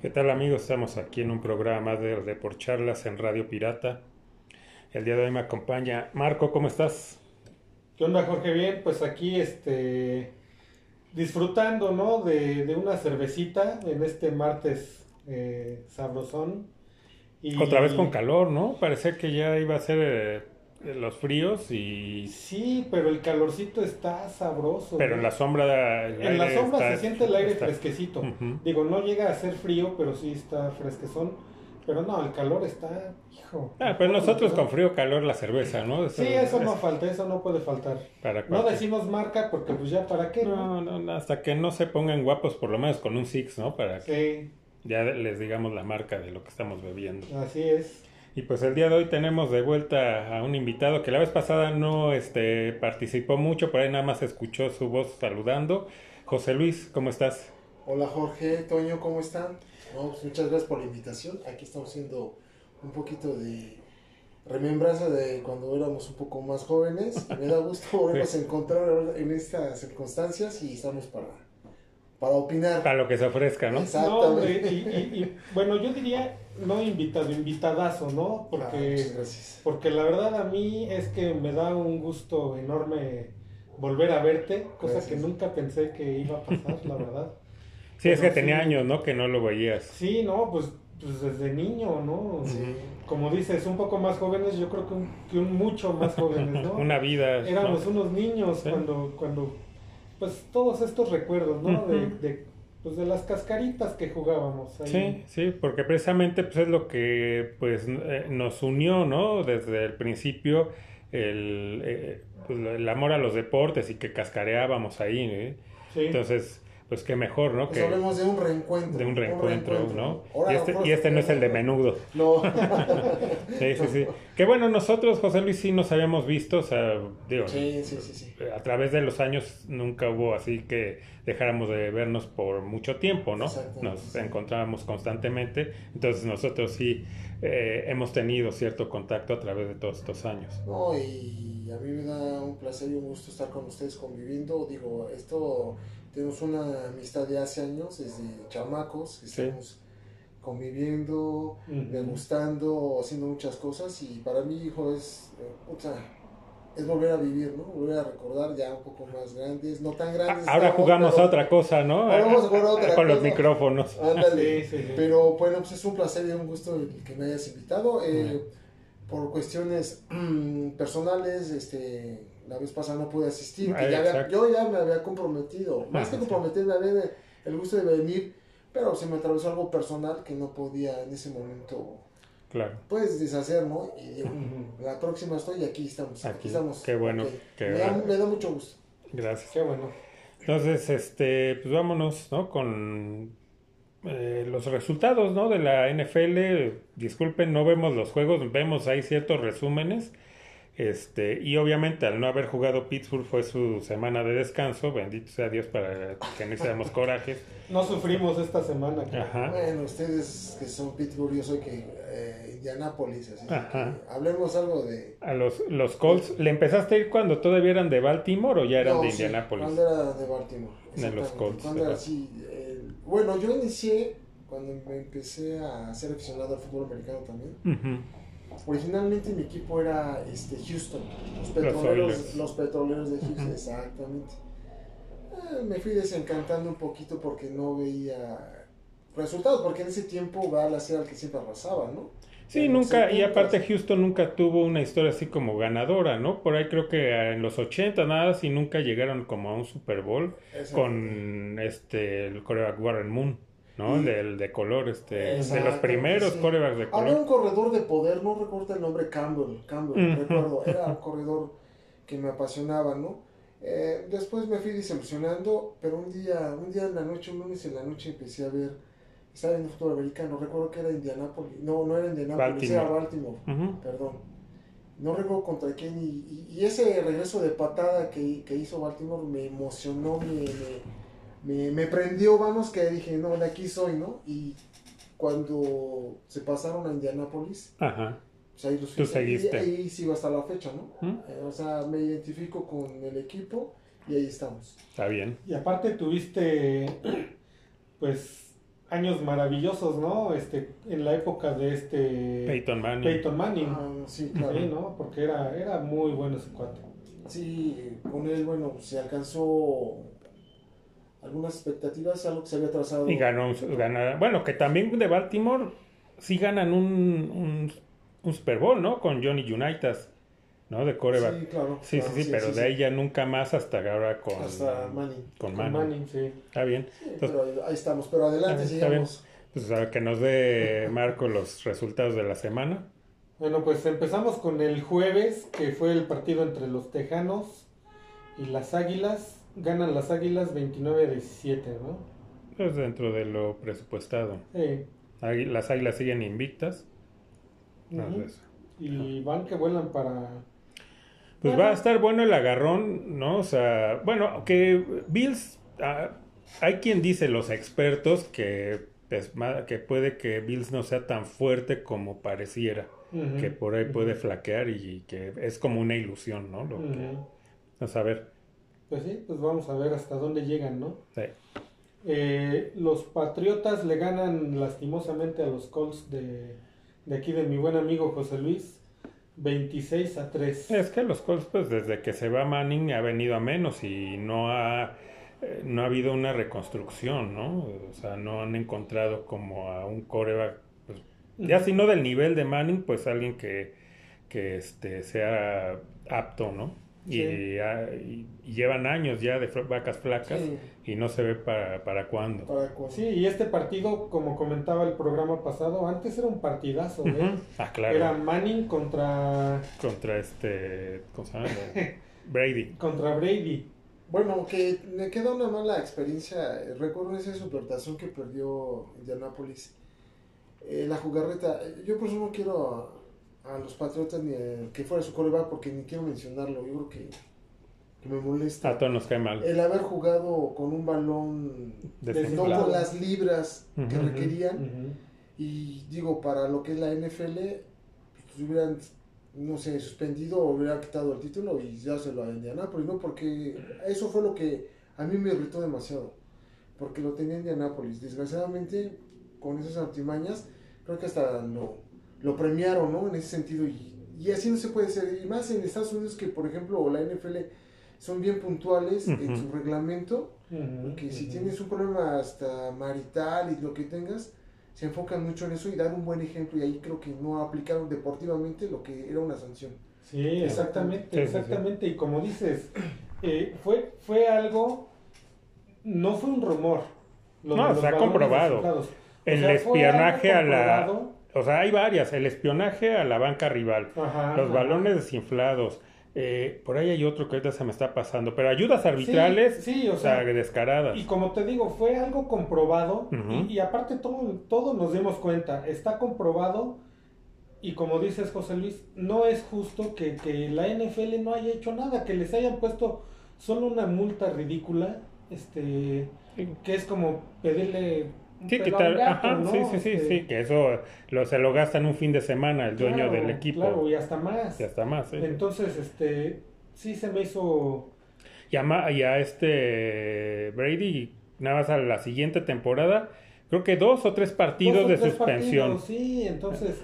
¿Qué tal amigos? Estamos aquí en un programa de Reporcharlas en Radio Pirata. El día de hoy me acompaña Marco, ¿cómo estás? ¿Qué onda Jorge? Bien, pues aquí este disfrutando, ¿no? De, de una cervecita en este martes eh, sabrosón. Y... Otra vez con calor, ¿no? Parecía que ya iba a ser eh, los fríos y... Sí, pero el calorcito está sabroso. Pero en la sombra... En la sombra se siente el aire fresquecito. Digo, no llega a ser frío, pero sí está fresquezón. Pero no, el calor está, hijo. Ah, pero nosotros con frío, calor, la cerveza, ¿no? sí, eso no falta, eso no puede faltar. ¿Para no decimos marca porque pues ya para qué, ¿no? No, no, hasta que no se pongan guapos, por lo menos con un Six, ¿no? Para que ya les digamos la marca de lo que estamos bebiendo. Así es. Y pues el día de hoy tenemos de vuelta a un invitado que la vez pasada no este, participó mucho, por ahí nada más escuchó su voz saludando. José Luis, ¿cómo estás? Hola Jorge, Toño, ¿cómo están? Pues muchas gracias por la invitación. Aquí estamos haciendo un poquito de remembranza de cuando éramos un poco más jóvenes. Me da gusto volvernos a encontrar en estas circunstancias y estamos para para opinar. Para lo que se ofrezca, ¿no? Exactamente. y, bueno, yo diría no invitado, invitadazo, ¿no? Porque, porque la verdad a mí es que me da un gusto enorme volver a verte, cosa que nunca pensé que iba a pasar, la verdad. Sí, es que tenía años, ¿no? Que no lo veías. Sí, no, pues, pues desde niño, ¿no? Como dices, un poco más jóvenes, yo creo que un, que un mucho más jóvenes, ¿no? Una vida. Éramos unos niños cuando, cuando pues todos estos recuerdos, ¿no? de, pues de las cascaritas que jugábamos ahí. Sí, sí, porque precisamente pues es lo que pues eh, nos unió, ¿no? Desde el principio el, eh, pues, el amor a los deportes y que cascareábamos ahí, ¿eh? Sí. Entonces, pues qué mejor, ¿no? Pues que hablemos de un reencuentro. De un reencuentro, ¿no? y este, y este no es el de menudo. No. sí, sí, sí. Que bueno, nosotros, José Luis, sí nos habíamos visto, o sea, digo, sí, sí, sí, a través de los años nunca hubo así que dejáramos de vernos por mucho tiempo, ¿no? Nos encontrábamos constantemente, entonces nosotros sí eh, hemos tenido cierto contacto a través de todos estos años. No, y a mí me da un placer y un gusto estar con ustedes conviviendo, digo, esto tenemos una amistad de hace años, desde chamacos, que estamos conviviendo, degustando, haciendo muchas cosas y para mí, hijo, es, eh, es volver a vivir, ¿no? Volver a recordar ya un poco más grandes, no tan grandes. Ahora jugamos a otra cosa, ¿no? Ahora vamos a jugar a otra Con los micrófonos. Ándale. Pero bueno, pues es un placer y un gusto que me hayas invitado. Eh, por cuestiones personales, este la vez pasada no pude asistir, yo ya me había comprometido, más que comprometerme, había el gusto de venir, pero se me atravesó algo personal que no podía en ese momento claro. pues deshacer, ¿no? Y la próxima estoy y aquí estamos. Aquí, estamos. Qué bueno. me, Da, mucho gusto. Gracias. Qué bueno. Entonces, este, pues vámonos, ¿no? Con eh, los resultados, ¿no? De la NFL. Disculpen, no vemos los juegos, vemos ahí ciertos resúmenes. Este, y obviamente al no haber jugado Pittsburgh fue su semana de descanso, bendito sea Dios para que no seamos corajes. No sufrimos esta semana. Bueno, ustedes que son Pittsburgh, yo soy que eh, Indianapolis, así hablemos algo de... A los, los Colts, ¿le empezaste a ir cuando todavía eran de Baltimore o ya eran de Indianapolis? cuando era de Baltimore. De los Colts. bueno, yo inicié cuando me empecé a ser aficionado al fútbol americano también. Originalmente mi equipo era este, Houston, los petroleros, los, petroleros de Houston, exactamente. Eh, me fui desencantando un poquito porque no veía resultados, porque en ese tiempo Dallas era el que siempre arrasaba, ¿no? Sí, nunca, y aparte Houston nunca tuvo una historia así como ganadora, ¿no? Por ahí creo que en los 80 nada, si nunca llegaron como a un Super Bowl con este el coreback Warren Moon. ¿No? Del de color, este, de los primeros corebacks de color. Había un corredor de poder, no recuerdo el nombre, Campbell, Campbell, recuerdo, era un corredor que me apasionaba, ¿no? Eh, después me fui desilusionando, pero un día, un día en la noche, un lunes en la noche empecé a ver, estaba viendo fútbol americano, recuerdo que era Indianapolis, no, no era Indianapolis, era Baltimore, perdón. No recuerdo contra quién, y, y, ese regreso de patada que, que hizo Baltimore me emocionó, me me, me prendió, vamos, que dije, no, de aquí soy, ¿no? Y cuando se pasaron a Indianápolis, Ajá. Pues ahí los seguiste. Y ahí sigo hasta la fecha, ¿no? Eh, o sea, me identifico con el equipo y ahí estamos. Está bien. Y aparte tuviste, pues, años maravillosos, ¿no? Este, en la época de este Peyton Manning. Peyton Manning. Ah, sí, claro. Sí, ¿no? Porque era, era muy bueno ese cuate. Sí, con él, bueno, se alcanzó algunas expectativas, algo que se había trazado. Y ganó, gana- bueno, que también de Baltimore sí ganan un, un, un Super Bowl, ¿no? Con Johnny Unitas, ¿no? De coreback. Sí, claro. Sí, claro, sí, sí, pero sí, de sí. ahí ya nunca más hasta ahora con, Hasta Manning. con Con Manning. Manning, sí. Está bien. Sí, Entonces, pero ahí estamos, pero adelante, Está bien. sigamos. pues, a que nos dé Marco los resultados de la semana. Bueno, pues empezamos con el jueves, que fue el partido entre los Tejanos y las Águilas. Ganan las Águilas 29 a 17, ¿no? Pues dentro de lo presupuestado. Sí. Las águilas siguen invictas. Ujú. Entonces, Y van que vuelan para... Pues Bueno. va a estar bueno el agarrón, ¿no? O sea, bueno, que Bills, ah, hay quien dice, los expertos, que, pues, ma- que puede que Bills no sea tan fuerte como pareciera, que por ahí puede flaquear y que es como una ilusión, ¿no? Lo que, Ujú. vamos a ver. Pues sí, pues vamos a ver hasta dónde llegan, ¿no? Sí. Eh, los Patriotas le ganan lastimosamente a los Colts de, de aquí de mi buen amigo José Luis, 26 a 3. Es que los Colts, pues desde que se va Manning ha venido a menos y no ha, eh, no ha habido una reconstrucción, ¿no? O sea, no han encontrado como a un coreback, pues, ya si no del nivel de Manning, pues alguien que, que este, sea apto, ¿no? Sí. ah, y- y llevan años ya de vacas flacas Sí. y no se ve para, para cuándo. Para Sí, y este partido, como comentaba el programa pasado, antes era un partidazo, ¿eh? Ah, claro. Era Manning contra, Contra este, ¿cómo se llama? Brady. contra Brady. Bueno, que me queda una mala experiencia. Recuerdo esa supertazón que perdió Indianapolis. Eh, la jugarreta. Yo por eso no quiero a, los Patriotas ni a- que fuera su coreback porque ni quiero mencionarlo. Yo creo que, que me molesta. A todos nos cae mal. El haber jugado con un balón Desinflado. no las libras que requerían. Y digo, para lo que es la NFL, pues hubieran, no sé, suspendido o hubieran quitado el título y ya se lo a Indianapolis, ¿no? Porque eso fue lo que a mí me irritó demasiado. Porque lo tenía Indianapolis. Desgraciadamente, con esas artimañas, creo que hasta lo, lo premiaron, ¿no? En ese sentido. Y, y así no se puede ser. Y más en Estados Unidos, que por ejemplo, la NFL son bien puntuales en su reglamento. Ujú. Porque si tienes un problema hasta marital y lo que tengas, se enfocan mucho en eso y dan un buen ejemplo y ahí creo que no aplicaron deportivamente lo que era una sanción. Sí, exactamente, Sí, sí, sí. exactamente. Y como dices, eh, fue, fue algo, no fue un rumor. lo No, se ha comprobado. O El sea, espionaje a la... O sea, hay varias. El espionaje a la banca rival. Ajá, Los ajá. balones desinflados. eh, por ahí hay otro que ahorita se me está pasando. Pero ayudas arbitrales, Sí, sí, o o sea, sea, descaradas. Y como te digo, fue algo comprobado y, y aparte todo, todo nos dimos cuenta, está comprobado y como dices José Luis, no es justo que, que la NFL no haya hecho nada, que les hayan puesto solo una multa ridícula, este, Sí. que es como pedirle Sí, tal- gato, ajá, ¿no? sí, sí, sí, Este, sí, que eso lo, se lo gastan un fin de semana el dueño claro, del equipo. Claro, y hasta más. Y hasta más. sí. Entonces, este, sí se me hizo... Y a, y a este Brady, nada más a la siguiente temporada, creo que dos o tres partidos dos o de tres suspensión. partidos, sí, entonces,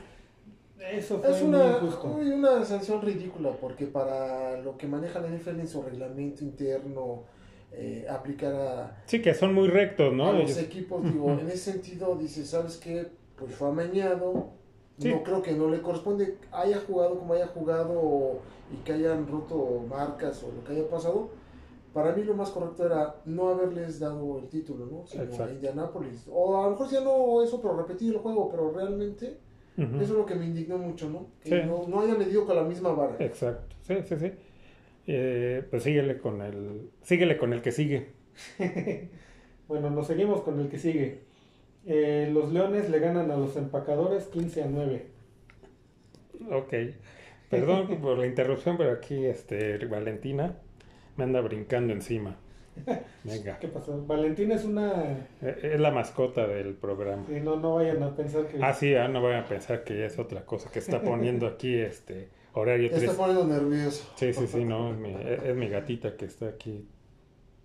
eso fue Es muy una, injusto. uy, una sanción ridícula porque para lo que maneja la NFL en su reglamento interno, eh, aplicar a, Sí, que son muy rectos, ¿no? a los equipos, digo, en ese sentido, dice, ¿sabes qué? Pues fue amañado, Sí. no creo que no le corresponde, haya jugado como haya jugado y que hayan roto marcas o lo que haya pasado. Para mí lo más correcto era no haberles dado el título, ¿no? Sino Exacto. a Indianapolis. O a lo mejor ya no eso, pero repetir el juego, pero realmente eso es lo que me indignó mucho, ¿no? Que Sí. no, no hayan medido con la misma vara. Exacto, sí, sí, sí. Eh, pues síguele con el, síguele con el que sigue. Bueno, nos seguimos con el que sigue. Eh, los Leones le ganan a los empacadores 15 a 9. Ok. Perdón por la interrupción, pero aquí este Valentina me anda brincando encima. Venga. ¿Qué pasó? Valentina es una... Eh, Es la mascota del programa. Sí, no, no vayan a pensar que... Ah, sí, ah, no vayan a pensar que es otra cosa que está poniendo aquí este horario Te está 3. poniendo nervioso. Sí, sí, sí, no, es mi, es es mi gatita que está aquí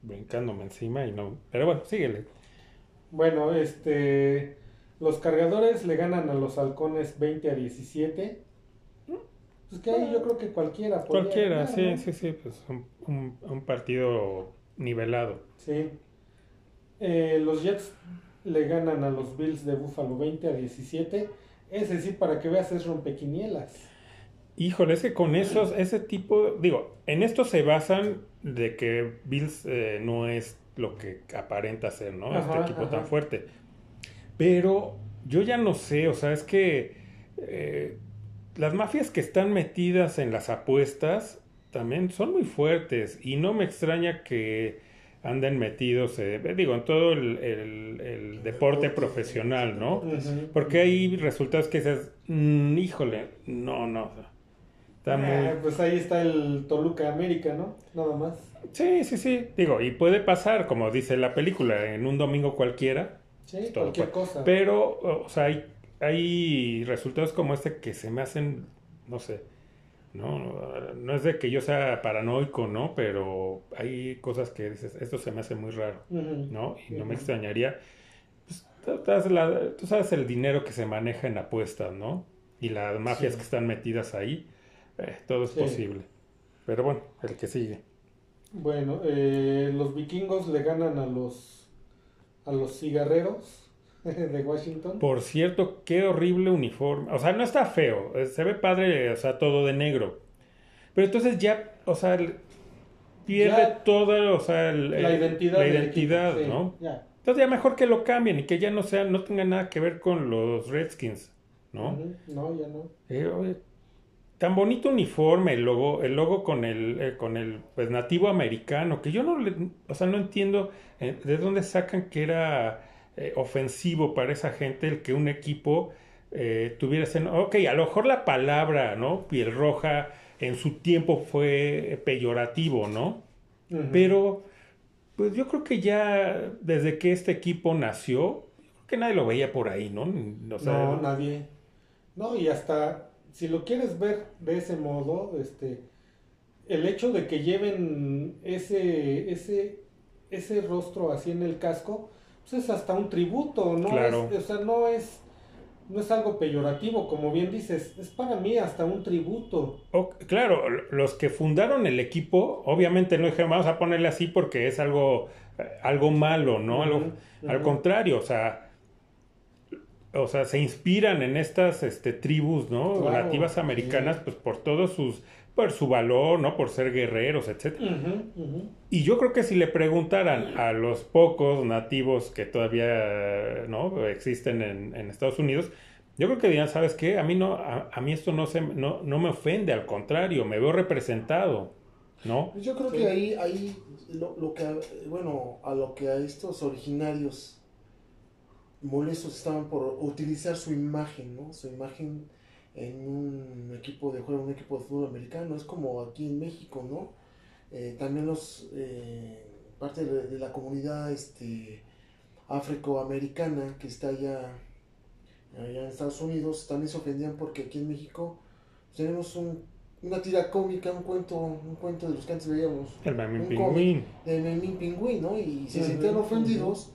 brincándome encima y no. Pero bueno, síguele. Bueno, este. Los cargadores le ganan a los halcones 20 a 17. Pues que ahí yo creo que cualquiera. Cualquiera, sí, sí, sí. Pues un, un, partido nivelado. Sí. Eh, los Jets le ganan a los Bills de Buffalo 20 a 17. Ese sí, para que veas, es rompequinielas. Híjole, es que con esos, ese tipo, digo, en esto se basan de que Bills eh, no es lo que aparenta ser, ¿no? este equipo tan fuerte. Pero yo ya no sé, o sea, es que eh, las mafias que están metidas en las apuestas también son muy fuertes y no me extraña que anden metidos, eh, digo, en todo el, deporte profesional, ¿no? Porque hay resultados que dices, mm, híjole, no, no. Está ah, Pues ahí está el Toluca América, ¿no? Nada más. Sí, sí, sí. Digo, y puede pasar, como dice la película, en un domingo cualquiera. Sí, cualquier cosa. Pero, o sea, hay, hay resultados como este que se me hacen, no sé, ¿no? No es de que yo sea paranoico, ¿no? Pero hay cosas que dices, esto se me hace muy raro, ¿no? Y no me extrañaría. Pues, tú, sabes el dinero que se maneja en apuestas, ¿no? Y las mafias que están metidas ahí, eh, todo es posible. Pero bueno, el que sigue. Bueno, eh, los vikingos le ganan a los a los cigarreros de Washington. Por cierto, qué horrible uniforme. O sea, no está feo, eh, se ve padre, o sea, todo de negro. Pero entonces ya, o sea, pierde toda, o sea, la identidad, la identidad ¿no? Entonces ya mejor que lo cambien y que ya no sea, no tenga nada que ver con los Redskins, ¿no? No, ya no. Eh, tan bonito uniforme, el logo, el logo con el, eh, con el pues, nativo americano, que yo no, le, o sea, no entiendo eh, de dónde sacan que era eh, ofensivo para esa gente el que un equipo tuviera ese, ok, a lo mejor la palabra, ¿no? Piel roja en su tiempo fue peyorativo, ¿no? Pero, pues yo creo que ya desde que este equipo nació, creo que nadie lo veía por ahí, ¿no? no, nadie. No, y hasta si lo quieres ver de ese modo, este, el hecho de que lleven ese, ese, ese rostro así en el casco, pues es hasta un tributo, ¿no? Es, o sea, no es, no es algo peyorativo, como bien dices, es para mí hasta un tributo. claro, los que fundaron el equipo, obviamente no dijeron vamos a ponerle así porque es algo, algo malo, ¿no? Al contrario, o sea, o sea, se inspiran en estas este, tribus, ¿no? Nativas americanas, pues por todos sus, por su valor, ¿no? Por ser guerreros, etc. Y yo creo que si le preguntaran a los pocos nativos que todavía, ¿no? Existen en, Estados Unidos, yo creo que dirían, ¿sabes qué? A mí no, a, mí esto no, se, no, no me ofende, al contrario, me veo representado, ¿no? Yo creo que ahí, ahí lo, lo que, bueno, a lo que a estos originarios molestos estaban por utilizar su imagen, ¿no? Su imagen en un equipo de juego, un equipo de fútbol americano. Es como aquí en México, ¿no? Eh, también los eh, parte de, la comunidad este afroamericana que está allá, allá en Estados Unidos también se ofendían porque aquí en México tenemos un, una tira cómica, un cuento, un cuento de los que antes veíamos. El Memín Pingüín. El Memín Pingüín, ¿no? Y se sentían ofendidos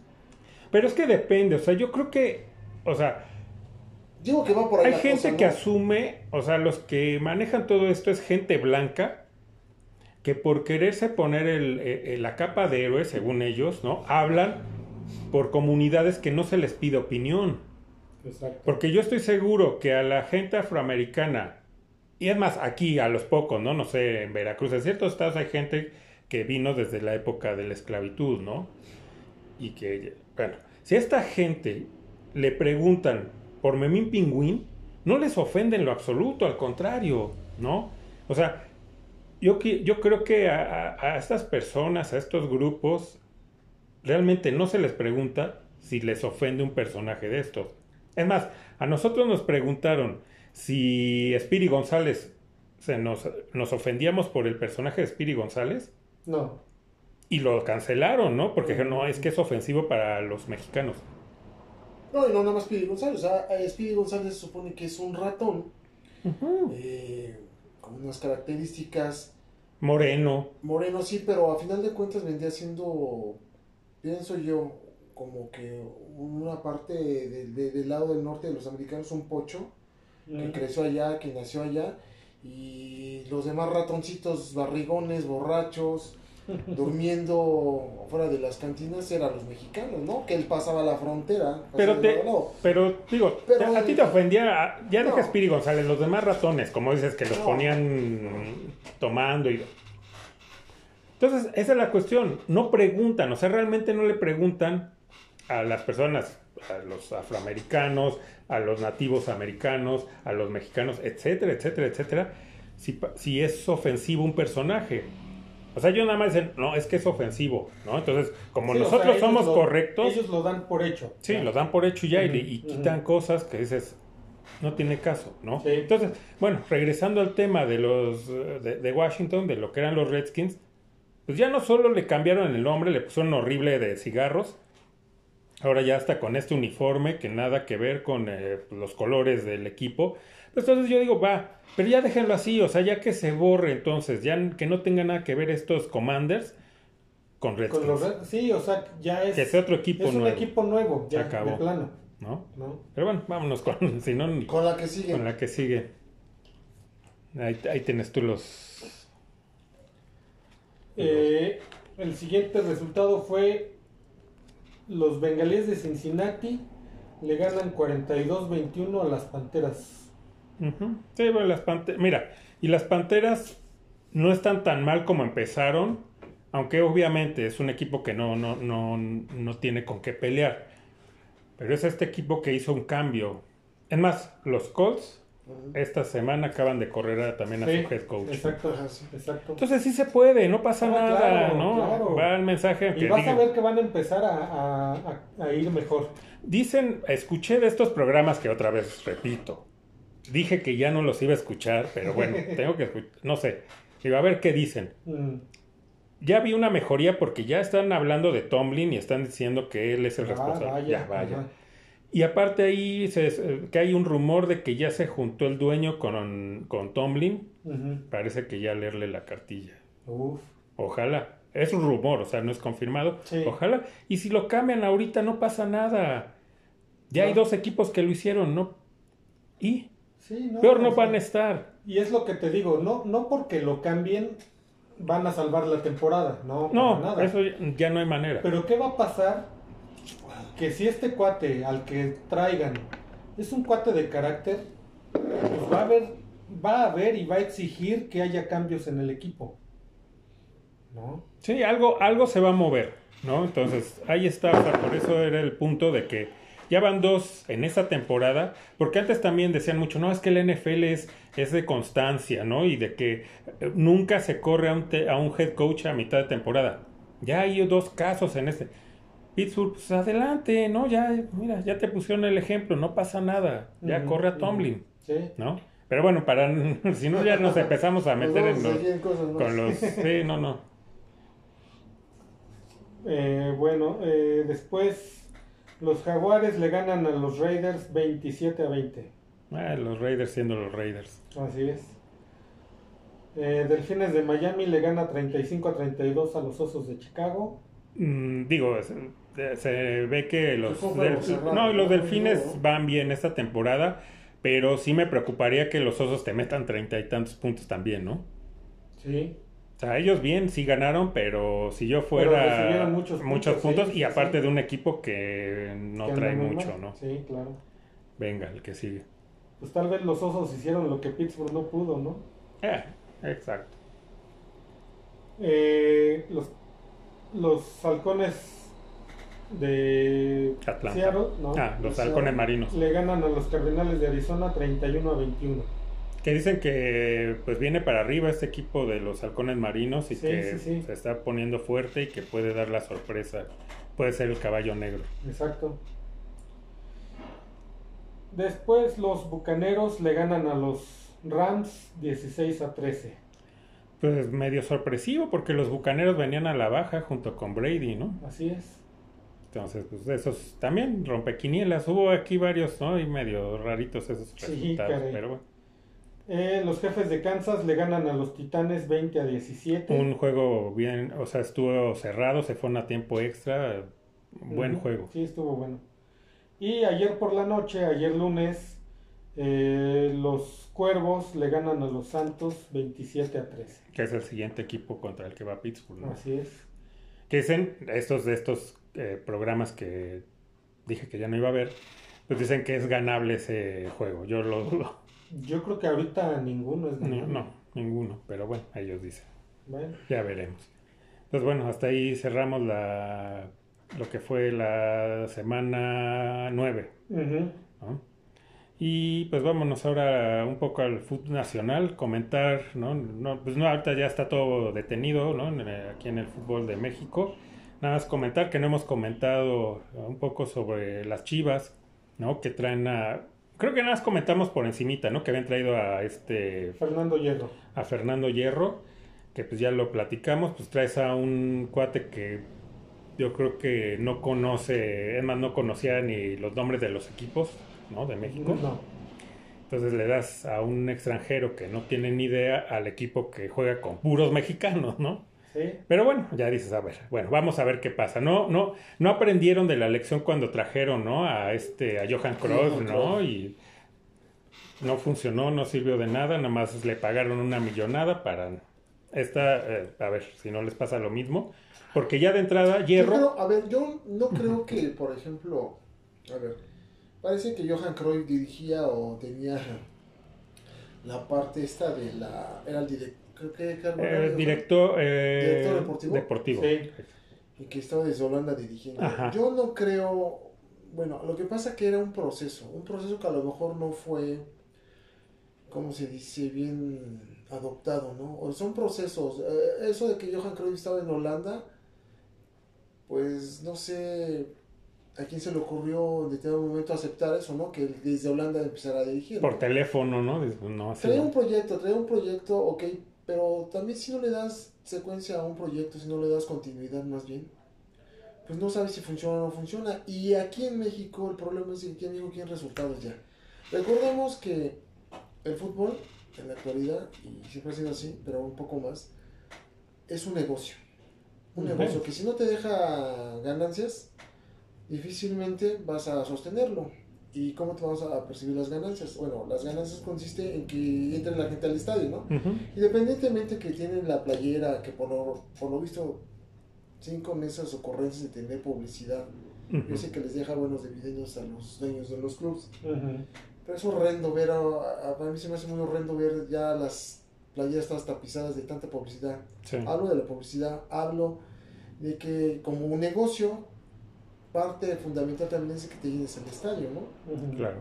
pero es que depende, o sea, yo creo que, o sea, Digo que va por ahí hay gente que asume, o sea, los que manejan todo esto es gente blanca que por quererse poner el, eh, eh, la capa de héroe, según ellos, ¿no? Hablan por comunidades que no se les pide opinión. Exacto. Porque yo estoy seguro que a la gente afroamericana, y es más, aquí a los pocos, ¿no? No sé, en Veracruz, en ciertos estados hay gente que vino desde la época de la esclavitud, ¿no? Y que bueno, si a esta gente le preguntan por Memín Pingüín, no les ofende en lo absoluto, al contrario, ¿no? O sea, yo, yo creo que a, estas personas, a estos grupos, realmente no se les pregunta si les ofende un personaje de estos. Es más, a nosotros nos preguntaron si Spiri González se nos, nos ofendíamos por el personaje de Spiri González. No. Y lo cancelaron, ¿no? Porque no, es que es ofensivo para los mexicanos. No, y no nada más Speedy González. O sea, Speedy González se supone que es un ratón. Eh, con unas características. Moreno. Moreno, sí, pero a final de cuentas vendría siendo, pienso yo, como que una parte del lado del norte de los americanos, un pocho, que creció allá, que nació allá, y los demás ratoncitos barrigones, borrachos, durmiendo fuera de las cantinas eran los mexicanos, ¿no? Que él pasaba la frontera. Pero, te, pero digo, a ti te ofendía, ya no. dejas Piri González, los demás ratones, como dices, que los ponían tomando y... Entonces, esa es la cuestión, no preguntan, o sea, realmente no le preguntan a las personas, a los afroamericanos, a los nativos americanos, a los mexicanos, etcétera, etcétera, etcétera, si, si es ofensivo un personaje. O sea, yo nada más dicen, no, es que es ofensivo, ¿no? Entonces, como nosotros somos correctos... Ellos lo dan por hecho. Sí, lo dan por hecho ya y, quitan cosas que dices, no tiene caso, ¿no? Entonces, bueno, regresando al tema de los de, Washington, de lo que eran los Redskins, pues ya no solo le cambiaron el nombre, le pusieron horrible de cigarros, ahora ya está con este uniforme que nada que ver con eh, los colores del equipo. Pues entonces yo digo, va, pero ya déjenlo así, o sea, ya que se borre entonces, ya que no tenga nada que ver estos commanders con Redskins. sí, o sea, ya es, que sea otro equipo es un equipo nuevo, ya, acabó. de plano. ¿No? Pero bueno, vámonos con, si no, con la que sigue. Con la que sigue. Ahí, ahí tienes tú los... Eh, el siguiente resultado fue los bengalíes de Cincinnati le ganan 42-21 a las Panteras. Sí, bueno, las panteras. Mira, y las panteras no están tan mal como empezaron, aunque obviamente es un equipo que no, no, no, no tiene con qué pelear. Pero es este equipo que hizo un cambio. Es más, los Colts esta semana acaban de correr también a su head coach. Exacto, exacto. Entonces sí se puede, no pasa ah, nada, ¿no? Va el mensaje. Y vas a ver que van a empezar a, a, ir mejor. Dicen, escuché de estos programas que otra vez repito, Dije que ya no los iba a escuchar, pero bueno, tengo que escuchar, no sé. Digo, a ver qué dicen. Mm. Ya vi una mejoría porque ya están hablando de Tomlin y están diciendo que él es el ah, responsable. ya, vaya. Y aparte ahí se, que hay un rumor de que ya se juntó el dueño con, con Tomlin. Parece que ya leerle la cartilla. Uf. Ojalá. Es un rumor, o sea, no es confirmado. Ojalá. Y si lo cambian ahorita no pasa nada. Ya hay dos equipos que lo hicieron, ¿no? ¿Y? Peor no van a estar. Y es lo que te digo, no, no porque lo cambien van a salvar la temporada, no, no nada. eso ya no hay manera. Pero ¿qué va a pasar? Que si este cuate al que traigan es un cuate de carácter, pues va a haber, va a ver y va a exigir que haya cambios en el equipo. ¿No? Sí, algo, algo se va a mover, ¿no? Entonces, ahí está, por eso era el punto de que ya van dos en esta temporada, porque antes también decían mucho, no, es que el NFL es, es de constancia, ¿no? Y de que eh, nunca se corre a un, a un head coach a mitad de temporada. Ya hay dos casos en este. Pittsburgh, pues adelante, ¿no? Ya, mira, ya te pusieron el ejemplo, no pasa nada. Ya corre a Tomlin, ¿no? Pero bueno, para si no ya nos empezamos a meter en los, con los sí, no, no. Eh, bueno, eh, después los Jaguares le ganan a los Raiders 27 a 20. Ah, los Raiders siendo los Raiders. Así es. Eh, Delfines de Miami le gana 35 a 32 a los Osos de Chicago. Mm, digo, se, ve que los, no, los Delfines van bien esta temporada, pero sí me preocuparía que los Osos te metan treinta y tantos puntos también, ¿no? Sí. O sea, ellos bien, sí ganaron, pero si yo fuera muchos, muchos puntos, y aparte de un equipo que no trae mucho, ¿no? Sí, claro. Venga, el que sigue. Pues tal vez los osos hicieron lo que Pittsburgh no pudo, ¿no? Eh, exacto. Eh, los, los halcones de Seattle, ¿no? Ah, los halcones marinos. Le ganan a los Cardenales de Arizona 31 a 21 que dicen que pues viene para arriba este equipo de los halcones marinos y que se está poniendo fuerte y que puede dar la sorpresa. Puede ser el caballo negro. Exacto. Después los bucaneros le ganan a los Rams 16 a 13. Pues medio sorpresivo porque los bucaneros venían a la baja junto con Brady, ¿no? Así es. Entonces, pues esos también rompequinielas. Hubo aquí varios, ¿no? Y medio raritos esos resultados, pero bueno. Eh, los jefes de Kansas le ganan a los Titanes 20 a 17. Un juego bien, o sea, estuvo cerrado, se fue a tiempo extra. buen juego. Sí, estuvo bueno. Y ayer por la noche, ayer lunes, eh, los Cuervos le ganan a los Santos 27 a 13. Que es el siguiente equipo contra el que va Pittsburgh. ¿no? Así es. Que dicen estos de estos eh, programas que dije que ya no iba a ver, pues dicen que es ganable ese juego. Yo lo dudo. Yo creo que ahorita ninguno es ganable. No, no, ninguno, pero bueno, ellos dicen. Bueno, Ya veremos. Entonces, bueno, hasta ahí cerramos la lo que fue la semana 9. ujú. ¿no? Y pues vámonos ahora un poco al fútbol nacional, comentar, ¿no? no pues no, ahorita ya está todo detenido, ¿no? El- aquí en el fútbol de México. Nada más comentar que no hemos comentado un poco sobre las Chivas, ¿no? Que traen a... Creo que nada más comentamos por encimita, ¿no? Que habían traído a este Fernando Hierro. a Fernando Hierro, que pues ya lo platicamos, pues traes a un cuate que yo creo que no conoce, es más, no conocía ni los nombres de los equipos, ¿no? De México. No. Entonces le das a un extranjero que no tiene ni idea al equipo que juega con puros mexicanos, ¿no? Sí. Pero bueno, ya dices, a ver, bueno, vamos a ver qué pasa. No, no, no aprendieron de la lección cuando trajeron, ¿no? A este, a Johan Johan ¿no? Y no funcionó, no sirvió de nada, nada más le pagaron una millonada para esta, eh, a ver si no les pasa lo mismo. Porque ya de entrada, Hierro, creo- a ver, yo no creo que, por ejemplo, a ver, parece que Johan Cruyff dirigía o tenía la parte esta de la, era el director, creo que eh, director, eh, ¿Director deportivo? deportivo. Sí. y que estaba desde Holanda dirigiendo. Ajá. Yo no creo, bueno, lo que pasa que era un proceso, un proceso que a lo mejor no fue, ¿cómo se dice? Bien adoptado, ¿no? O son procesos. Eh, eso de que Johan Cruyff estaba en Holanda, pues no sé a quién se le ocurrió en determinado momento aceptar eso, ¿no? Que desde Holanda empezara a dirigir. Por teléfono, ¿no? Dices, No, Trae no. un proyecto, trae un proyecto, ok, pero también si no le das secuencia a un proyecto, si no le das continuidad más bien, pues no sabes si funciona o no funciona. Y aquí en México el problema es que aquí en México quieren resultados ya. Recordemos que el fútbol en la actualidad, y siempre ha sido así, pero un poco más, es un negocio. Un negocio que si no te deja ganancias, difícilmente vas a sostenerlo. ¿Y cómo te vas a percibir las ganancias? Bueno, las ganancias consiste en que entre la gente al estadio, ¿no? Ujú. Independientemente que tienen la playera, que por lo, por lo visto, cinco mesas ocurrencias de tener publicidad. Yo Ujú. sé que les deja buenos dividendos a los dueños de los clubes. Ujú. Pero es horrendo ver, a, a- para mí se me hace muy horrendo ver ya las playeras todas tapizadas de tanta publicidad. Sí. Hablo de la publicidad, hablo de que como un negocio, parte fundamental también es que te llenes el estadio, ¿no? Claro.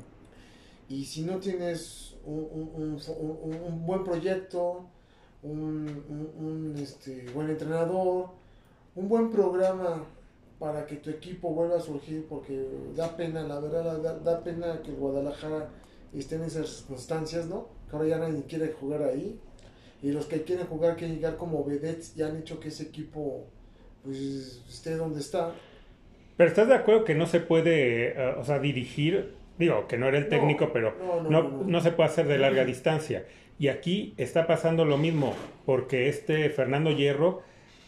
Y si no tienes un, un- un- buen proyecto, un, un- un, este, buen entrenador, un buen programa para que tu equipo vuelva a surgir, porque da pena, la verdad, da, da pena que el Guadalajara esté en esas circunstancias, ¿no? Que ahora ya nadie quiere jugar ahí. Y los que quieren jugar, quieren llegar como vedettes, ya han hecho que ese equipo pues esté donde está. Pero estás de acuerdo que no se puede, eh, o sea, dirigir, digo, que no era el técnico, pero no, no, no, no, no. no se puede hacer de larga distancia. Y aquí está pasando lo mismo, porque este Fernando Hierro,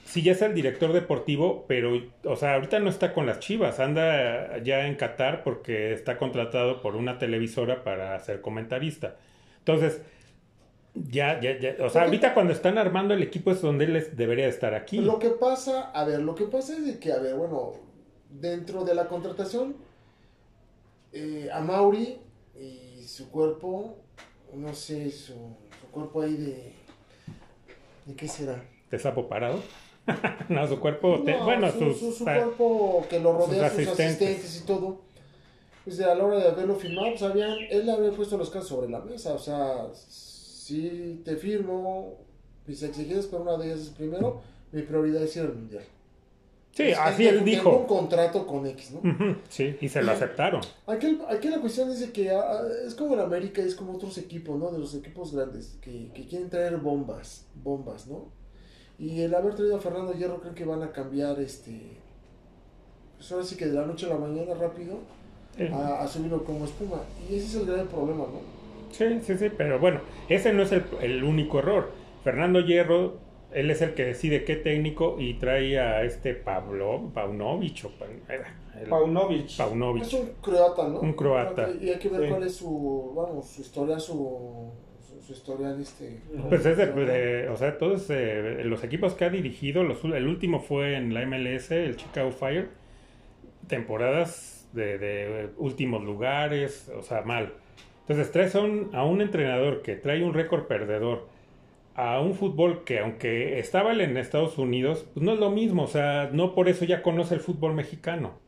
sí ya es el director deportivo, pero, o sea, ahorita no está con las Chivas, anda ya en Qatar porque está contratado por una televisora para ser comentarista. Entonces, ya, ya, ya, o sea, ahorita cuando están armando el equipo es donde él debería estar aquí. Lo que pasa, a ver, lo que pasa es de que, a ver, bueno, dentro de la contratación, eh, a Mauri y su cuerpo, no sé, su, su cuerpo ahí de... ¿De qué será? ¿De sapo parado? no, su cuerpo, te- No, bueno, su, sus... su- su cuerpo que lo rodea, sus sus asistentes. asistentes. y todo. Pues a la hora de haberlo firmado, pues habían, él había puesto los casos sobre la mesa. O sea, si te firmo mis exigencias, pero una de ellas es primero, mi prioridad es ir al mundial. Sí, Es así él tengo un dijo. contrato con X, ¿no? Sí, y se lo aceptaron. Aquí, aquí la cuestión es de que ah, es como en América, es como otros equipos, ¿no? De los equipos grandes, que, que quieren traer bombas, bombas, ¿no? Y el haber traído a Fernando Hierro creo que van a cambiar, este, pues ahora sí que de la noche a la mañana rápido, a, a subirlo como espuma. Y ese es el gran problema, ¿no? Sí, sí, sí, pero bueno, ese no es el, el único error. Fernando Hierro él es el que decide qué técnico y trae a este Pablo Paunovic o Paunovic. Paunovic. Es un croata, ¿no? Un croata. Y hay que ver cuál es su, vamos, su historia, su, su, historial, este... Pues es de, o sea, todos eh, los equipos que ha dirigido, los, el último fue en la MLS, el Chicago Fire, temporadas de, de últimos lugares, o sea, mal. Entonces traes a un, a un entrenador que trae un récord perdedor, a un fútbol que aunque estaba en Estados Unidos, pues no es lo mismo, o sea, no por eso ya conoce el fútbol mexicano.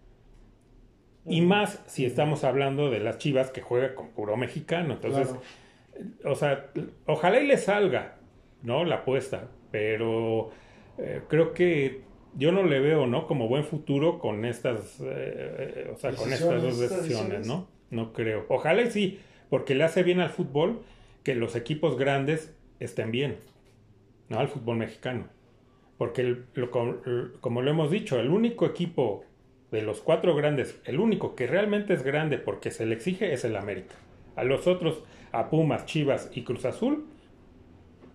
Y más si estamos hablando de las Chivas que juega con puro mexicano. Entonces, o sea, ojalá y le salga, ¿no? La apuesta, pero eh, creo que yo no le veo, ¿no? Como buen futuro con estas, eh, o sea, con estas dos decisiones, ¿no? No creo. Ojalá y sí, porque le hace bien al fútbol que los equipos grandes estén bien, ¿no? Al fútbol mexicano. Porque, como lo hemos dicho, el único equipo de los cuatro grandes, el único que realmente es grande porque se le exige es el América. A los otros, a Pumas, Chivas y Cruz Azul,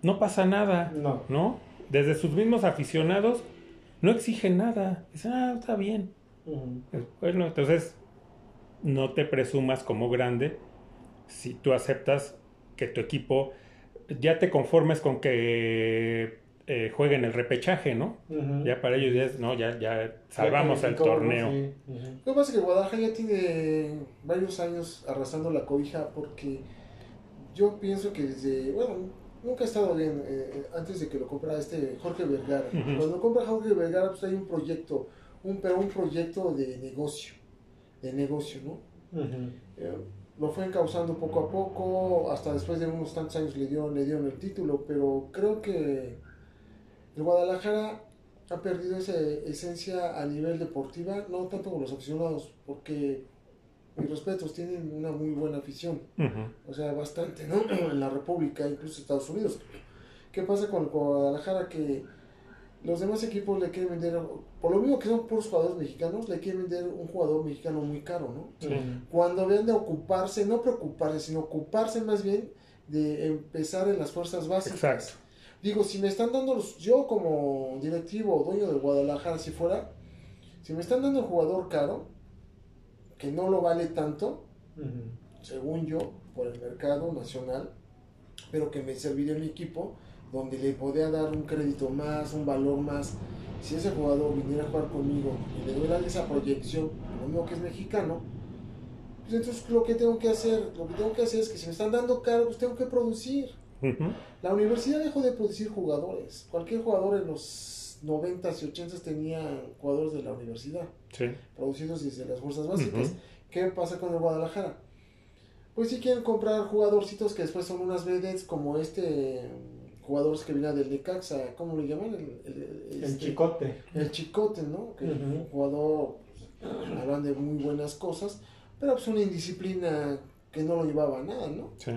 no pasa nada, no. ¿no? Desde sus mismos aficionados no exigen nada. Dicen, ah, está bien. Bueno, entonces no te presumas como grande si tú aceptas que tu equipo ya te conformes con que eh, jueguen el repechaje, ¿no? Ya para ellos ya, no, ya, ya salvamos el torneo. Lo que pasa es que Guadalajara ya tiene varios años arrasando la cobija porque yo pienso que desde, bueno, nunca ha estado bien, eh, eh, antes de que lo comprara este Jorge Vergara. Cuando lo compra Jorge Vergara, pues hay un proyecto, un, pero un proyecto de negocio, de negocio, ¿no? Lo fue encauzando poco a poco, hasta después de unos tantos años le dio le dieron el título, pero creo que el Guadalajara ha perdido esa esencia a nivel deportiva, no tanto con los aficionados, porque mis respetos, tienen una muy buena afición, o sea, bastante, ¿no? En la República, incluso Estados Unidos. ¿Qué pasa con el Guadalajara? Que los demás equipos le quieren vender, por lo mismo que son puros jugadores mexicanos, le quieren vender un jugador mexicano muy caro, ¿no? Cuando vean de ocuparse, no preocuparse, sino ocuparse más bien de empezar en las fuerzas básicas. Exacto. Digo, si me están dando los, yo como directivo o dueño de Guadalajara, si fuera, si me están dando un jugador caro, que no lo vale tanto, según yo, por el mercado nacional, pero que me serviría en mi equipo, donde le podía dar un crédito más, un valor más. Si ese jugador viniera a jugar conmigo y le doy esa proyección, lo mismo que es mexicano, pues entonces lo que tengo que hacer, lo que tengo que hacer es que si me están dando caro, pues tengo que producir. La universidad dejó de producir jugadores. Cualquier jugador en los 90s y 80s tenía jugadores de la universidad, producidos desde las fuerzas básicas. ¿Qué pasa con el Guadalajara? Pues si quieren comprar jugadorcitos que después son unas vedettes como este jugadores que viene del Necaxa, ¿cómo le llaman? El, este, Chicote. El Chicote, ¿no? Que es un jugador, pues, hablan de muy buenas cosas, pero pues una indisciplina que no lo llevaba a nada, ¿no? Sí.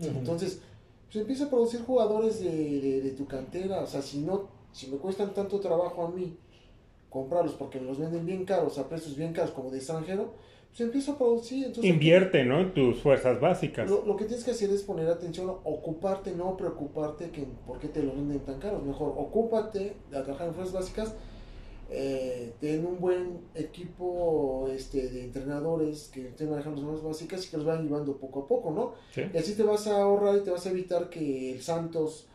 Entonces, pues empieza a producir jugadores de, de, tu cantera. O sea, si no, si me cuestan tanto trabajo a mí comprarlos porque me los venden bien caros, a precios bien caros como de extranjero, pues empieza a producir. Entonces, Invierte, ¿no? En tus fuerzas básicas. Lo, que tienes que hacer es poner atención, ocuparte, no preocuparte que por qué te lo venden tan caros. Mejor, ocúpate de trabajar en fuerzas básicas eh, ten un buen equipo este, de entrenadores que estén manejando las más básicas y que los vayan llevando poco a poco, ¿no? Y así te vas a ahorrar y te vas a evitar que el Santos,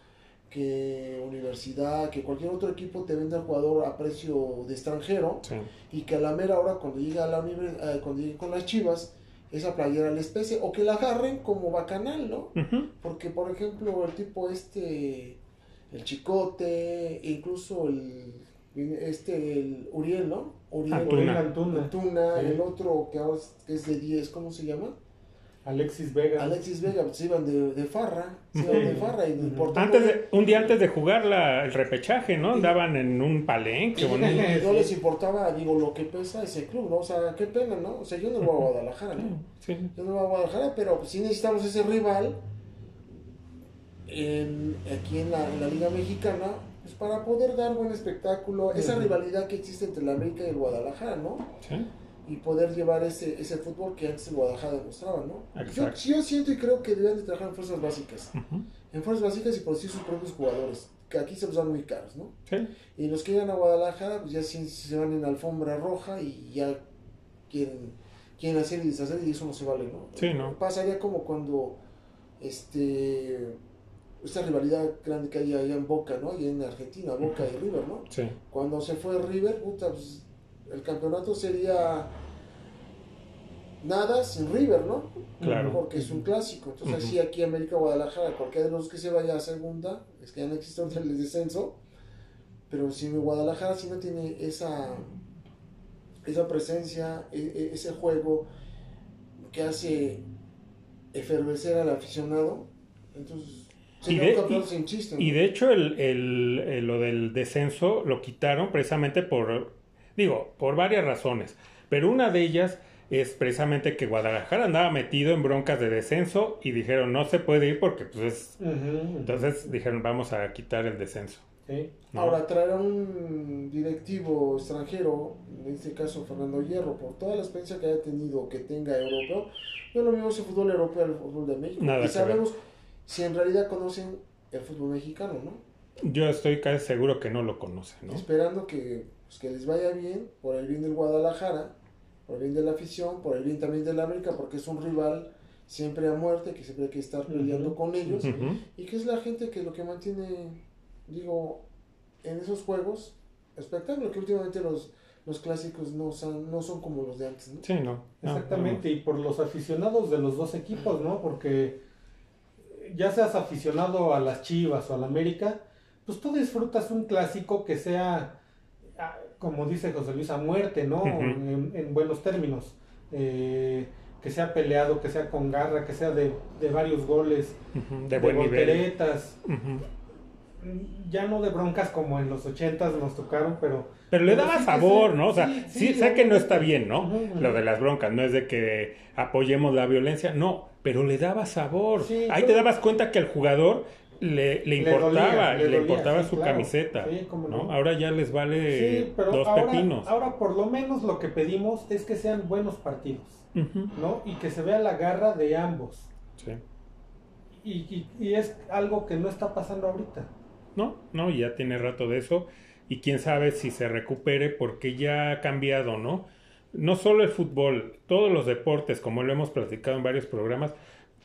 que Universidad, que cualquier otro equipo te venda el jugador a precio de extranjero y que a la mera hora cuando llegue a la universidad, eh, cuando llegue con las Chivas, esa playera la especie o que la agarren como bacanal, ¿no? Porque por ejemplo el tipo este, el Chicote, incluso el este, el Uriel, ¿no? Uriel, Antuna. Antuna. el otro que ahora es de 10, ¿cómo se llama? Alexis Vega. Alexis Vega, pues, se iban de, de farra, se iban de farra. Y antes un día antes de jugar la, el repechaje, ¿no? Andaban en un palenque. no les importaba, digo, lo que pesa ese club, ¿no? O sea, qué pena, ¿no? O sea, yo no voy a Guadalajara, ¿no? Sí. Yo no voy a Guadalajara, pero sí necesitamos ese rival en, aquí en la, en la Liga Mexicana pues para poder dar buen espectáculo, esa rivalidad que existe entre la América y el Guadalajara, ¿no? Sí. Y poder llevar ese, ese fútbol que antes el Guadalajara demostraba, ¿no? Yo, yo, siento y creo que deben de trabajar en fuerzas básicas. En fuerzas básicas y producir sus propios jugadores, que aquí se los dan muy caros, ¿no? Sí. Y los que llegan a Guadalajara, pues ya se van en alfombra roja y ya quieren, quieren hacer y deshacer y eso no se vale, ¿no? Sí, ¿no? Pasaría como cuando este esta rivalidad grande que hay allá en Boca, ¿no? Y en Argentina, Boca y River, ¿no? Sí. Cuando se fue River, puta, pues, el campeonato sería nada sin River, ¿no? Claro. Porque es un clásico. Entonces, así aquí América Guadalajara, cualquiera de los que se vaya a segunda, es que ya no existe el descenso, pero si Guadalajara si no tiene esa esa presencia, e, e, ese juego que hace efervecer al aficionado, entonces y de, y, de, hecho el, el, lo del descenso lo quitaron precisamente por, digo, por varias razones, pero una de ellas es precisamente que Guadalajara andaba metido en broncas de descenso y dijeron no se puede ir porque pues entonces dijeron vamos a quitar el descenso. Ahora traer a un directivo extranjero, en este caso Fernando Hierro, por toda la experiencia que haya tenido, que tenga europeo, no lo mismo ese fútbol europeo al fútbol de México. y sabemos si en realidad conocen el fútbol mexicano, ¿no? Yo estoy casi seguro que no lo conocen, ¿no? Esperando que, pues, que les vaya bien, por el bien del Guadalajara, por el bien de la afición, por el bien también del América, porque es un rival siempre a muerte, que siempre hay que estar peleando con ellos, y que es la gente que lo que mantiene, digo, en esos juegos, espectáculo, que últimamente los, los clásicos no son, no son como los de antes, ¿no? Sí, no. Exactamente, y por los aficionados de los dos equipos, ¿no? Porque ya seas aficionado a las Chivas o a la América, pues tú disfrutas un clásico que sea, ah, como dice José Luis, a muerte, ¿no? en, buenos términos. Eh, que sea peleado, que sea con garra, que sea de, varios goles, de, buen volteretas. Ya no de broncas como en los ochentas nos tocaron, pero... Pero le daba sabor, ¿no? O sea, sí, sé que no está bien, ¿no? Lo de las broncas, no es de que apoyemos la violencia, no, pero le daba sabor. Ahí te dabas cuenta que al jugador le, le importaba, le, importaba su camiseta. ¿no? Ahora ya les vale dos pepinos. Ahora por lo menos lo que pedimos es que sean buenos partidos, ¿no? Y que se vea la garra de ambos. Sí. Y, y, es algo que no está pasando ahorita. No, no, ya tiene rato de eso. Y quién sabe si se recupere porque ya ha cambiado, ¿no? no solo el fútbol, todos los deportes, como lo hemos platicado en varios programas,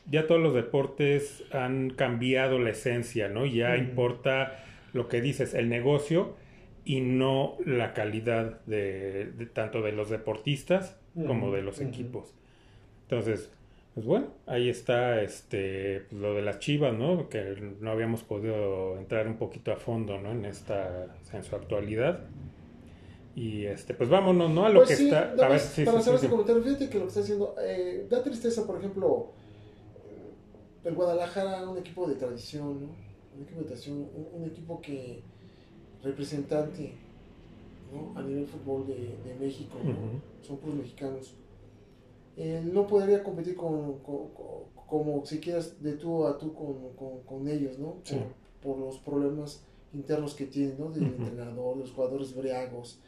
ya todos los deportes han cambiado la esencia, ¿no? Ya importa lo que dices, el negocio y no la calidad de, tanto de los deportistas como de los equipos. Entonces, pues bueno, ahí está este pues lo de las Chivas, ¿no? Que no habíamos podido entrar un poquito a fondo, ¿no? En esta en su actualidad. Y este, pues vámonos, ¿no? A lo pues que está. A ver, para hacer ese comentario, fíjate que lo que está haciendo. Eh, da tristeza, por ejemplo, el Guadalajara, un equipo de tradición, ¿no? Un equipo de tradición, un, equipo que. representante, ¿no? A nivel fútbol de, de México, ¿no? Son puros mexicanos. Eh, no podría competir con, como si quieras de tú a tú con, con, ellos, ¿no? Por, los problemas internos que tienen, ¿no? Del entrenador, de los jugadores briagos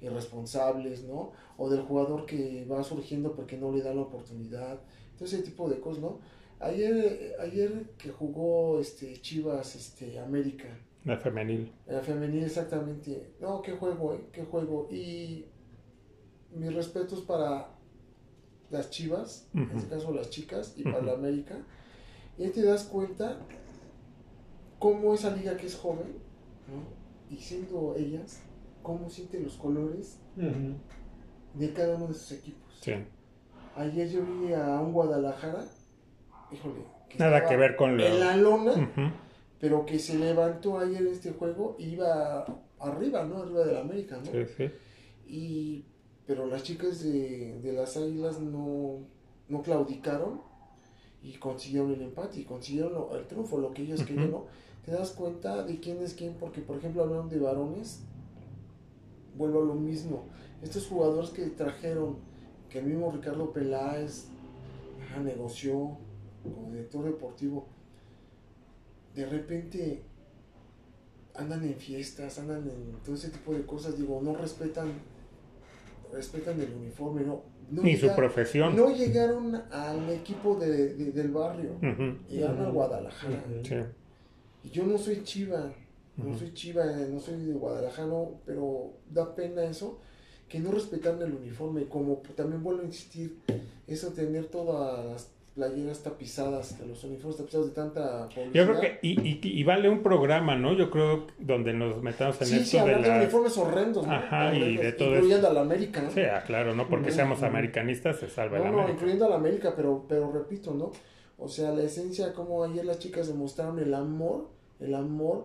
irresponsables, ¿no? O del jugador que va surgiendo porque no le dan la oportunidad. Entonces, ese tipo de cosas, ¿no? Ayer, ayer que jugó este Chivas este América. La femenil. La femenil, exactamente. No, qué juego, ¿eh? Qué juego. Y mis respetos para las Chivas, en este caso las chicas, y para la América. Y ahí te das cuenta cómo esa liga que es joven, ¿no? Y siendo ellas, cómo sienten los colores de cada uno de sus equipos. Sí. Ayer yo vi a un Guadalajara, híjole, nada que ver con la lona, pero que se levantó ayer en este juego iba arriba, ¿no? Arriba de la América, ¿no? Sí, sí. Y pero las chicas de, de las Águilas no, no claudicaron y consiguieron el empate y consiguieron el triunfo, lo que ellos querían, ¿no? Te das cuenta de quién es quién, porque por ejemplo hablaron de varones, vuelvo a lo mismo. Estos jugadores que trajeron, que el mismo Ricardo Peláez negoció como director deportivo, de repente andan en fiestas, andan en todo ese tipo de cosas, digo, no respetan respetan el uniforme, no. Ni su profesión. No llegaron al equipo de, del barrio, llegaron a Guadalajara. Y yo no soy chiva, no soy chiva, no soy de Guadalajara, pero da pena eso, que no respetan el uniforme. Como también vuelvo a insistir, eso tener todas las playeras tapizadas, de los uniformes tapizados de tanta publicidad. Yo creo que, y, y, vale un programa, ¿no? Yo creo donde nos metamos en sí, esto sí, de, de uniformes horrendos, ¿no? Ajá, y de todo Incluyendo a la América, ¿no? Sí, ah, claro, no porque seamos americanistas se salva no, el América. No, incluyendo a la América, pero, pero repito, ¿no? O sea, la esencia, como ayer las chicas demostraron el amor, el amor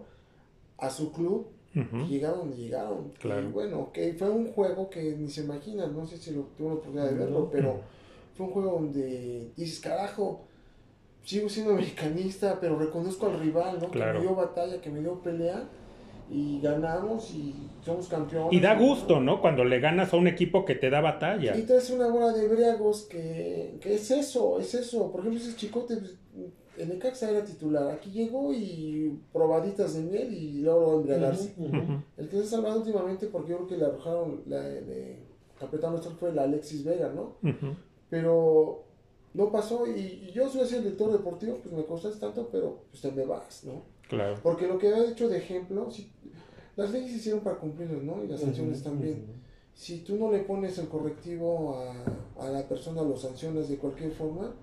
a su club, y llegaron donde llegaron. Claro. Y bueno, que fue un juego que ni se imaginan, no sé si lo, tuvo la oportunidad de verlo, pero fue un juego donde dices, carajo, sigo siendo americanista, pero reconozco al rival, ¿no? Que me dio batalla, que me dio pelea y ganamos y somos campeones. Y da gusto, ¿no? Cuando le ganas a un equipo que te da batalla. Y traes una bola de briagos que, que es eso, es eso. Por ejemplo, ese chicote pues, en el Caxa era titular. Aquí llegó y probaditas de miel y luego a embriagarse. El que se ha salvado últimamente, porque yo creo que le arrojaron, la, de capitán nuestro fue el Alexis Vega, ¿no? Pero no pasó y, yo soy así el director deportivo, pues me costas tanto, pero pues te me vas, ¿no? Claro. Porque lo que había hecho de ejemplo, si, las leyes se hicieron para cumplirlas, ¿no? Y las sanciones también. Si tú no le pones el correctivo a, a la persona, lo sancionas de cualquier forma,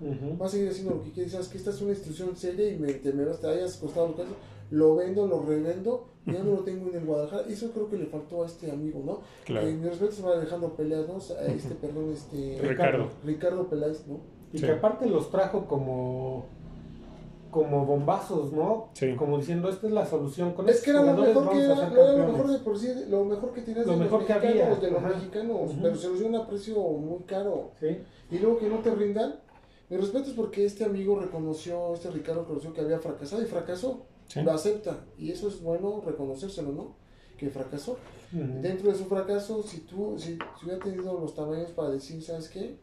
va a seguir haciendo lo que quieres. Sabes que esta es una institución seria y me, te me vas, te hayas costado lo que lo vendo, lo revendo, ya no lo tengo en el Guadalajara. Eso creo que le faltó a este amigo, ¿no? Claro. Eh, mi respeto se va dejando peleados a este, perdón, este... Ricardo. Ricardo Peláez, ¿no? Y que aparte los trajo como como bombazos, ¿no? Sí. Como diciendo, esta es la solución. Con es que era lo mejor que, era, lo mejor de por sí, lo mejor que tenías lo de mejor los que mexicanos, había. de los mexicanos, pero se los dio a un precio muy caro. Sí. Y luego que no te rindan. Mi respeto es porque este amigo reconoció, este Ricardo reconoció que había fracasado y fracasó. Lo acepta. Y eso es bueno reconocérselo, ¿no? Que fracasó. Dentro de su fracaso, si tú, si, si hubiera tenido los tamaños para decir, ¿sabes qué?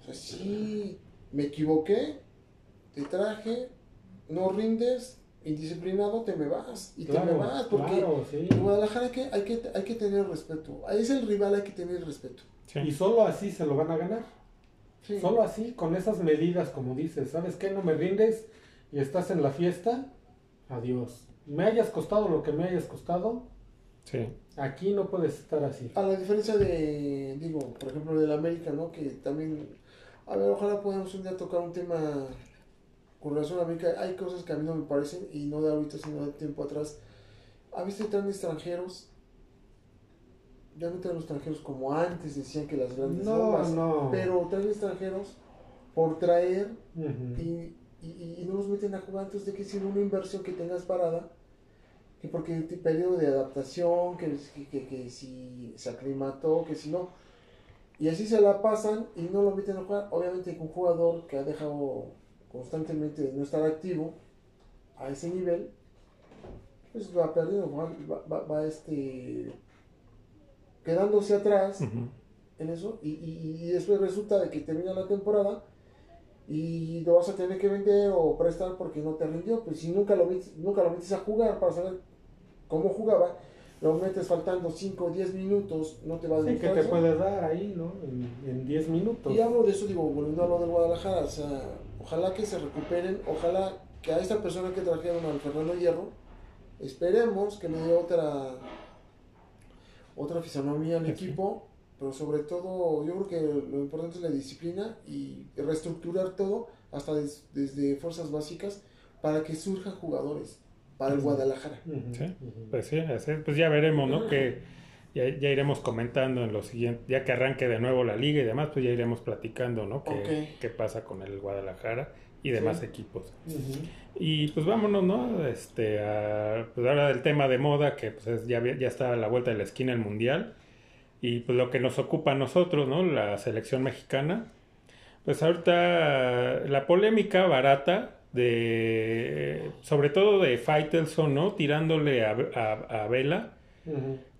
O sea, sí, me equivoqué, te traje, no rindes, indisciplinado, te me vas. Y te me vas, porque en Guadalajara hay que, hay, que, hay que tener respeto. Ahí es el rival, hay que tener respeto. Y solo así se lo van a ganar. Solo así, con esas medidas, como dices, ¿sabes qué? No me rindes y estás en la fiesta, adiós. Me hayas costado lo que me hayas costado, sí. aquí no puedes estar así. A la diferencia de, digo, por ejemplo, del América, ¿no? Que también a ver, ojalá podamos un día tocar un tema con relación a América. Hay cosas que a mí no me parecen, y no de ahorita, sino de tiempo atrás. ¿Ha visto traen extranjeros? Ya no traen los extranjeros como antes decían que las grandes no, no. pero traen extranjeros por traer y, y, no los meten a jugar. Entonces, de que si una inversión que tengas parada, que porque el periodo de adaptación, que, que, que si se aclimató, que si no y así se la pasan y no lo meten a jugar. Obviamente un jugador que ha dejado constantemente de no estar activo a ese nivel, pues va perdiendo, va, va, este, quedándose atrás en eso y, y, y, después resulta de que termina la temporada y lo vas a tener que vender o prestar porque no te rindió. Pues si nunca lo metes, nunca lo metes a jugar para saber cómo jugaba, lo metes faltando 5 o 10 minutos, no te va a dar Sí, que te puede dar ahí, ¿no? En 10 minutos. Y hablo de eso, digo, volviendo a lo del Guadalajara, o sea, ojalá que se recuperen, ojalá que a esta persona que trajeron al Fernando Hierro, esperemos que le dé otra otra fisonomía al equipo, pero sobre todo yo creo que lo importante es la disciplina y reestructurar todo hasta desde fuerzas básicas para que surjan jugadores para el Guadalajara. Sí, pues sí, pues ya veremos, ¿no? Que ya, ya, iremos comentando en los siguientes, ya que arranque de nuevo la liga y demás, pues ya iremos platicando, ¿no? Qué, qué pasa con el Guadalajara y demás equipos. Y pues vámonos, ¿no? Este, a, pues ahora del tema de moda, que pues ya, ya está a la vuelta de la esquina el Mundial. Y pues lo que nos ocupa a nosotros, ¿no? La selección mexicana. Pues ahorita la polémica barata de sobre todo de Faitelson, ¿no? Tirándole a, a, Vela.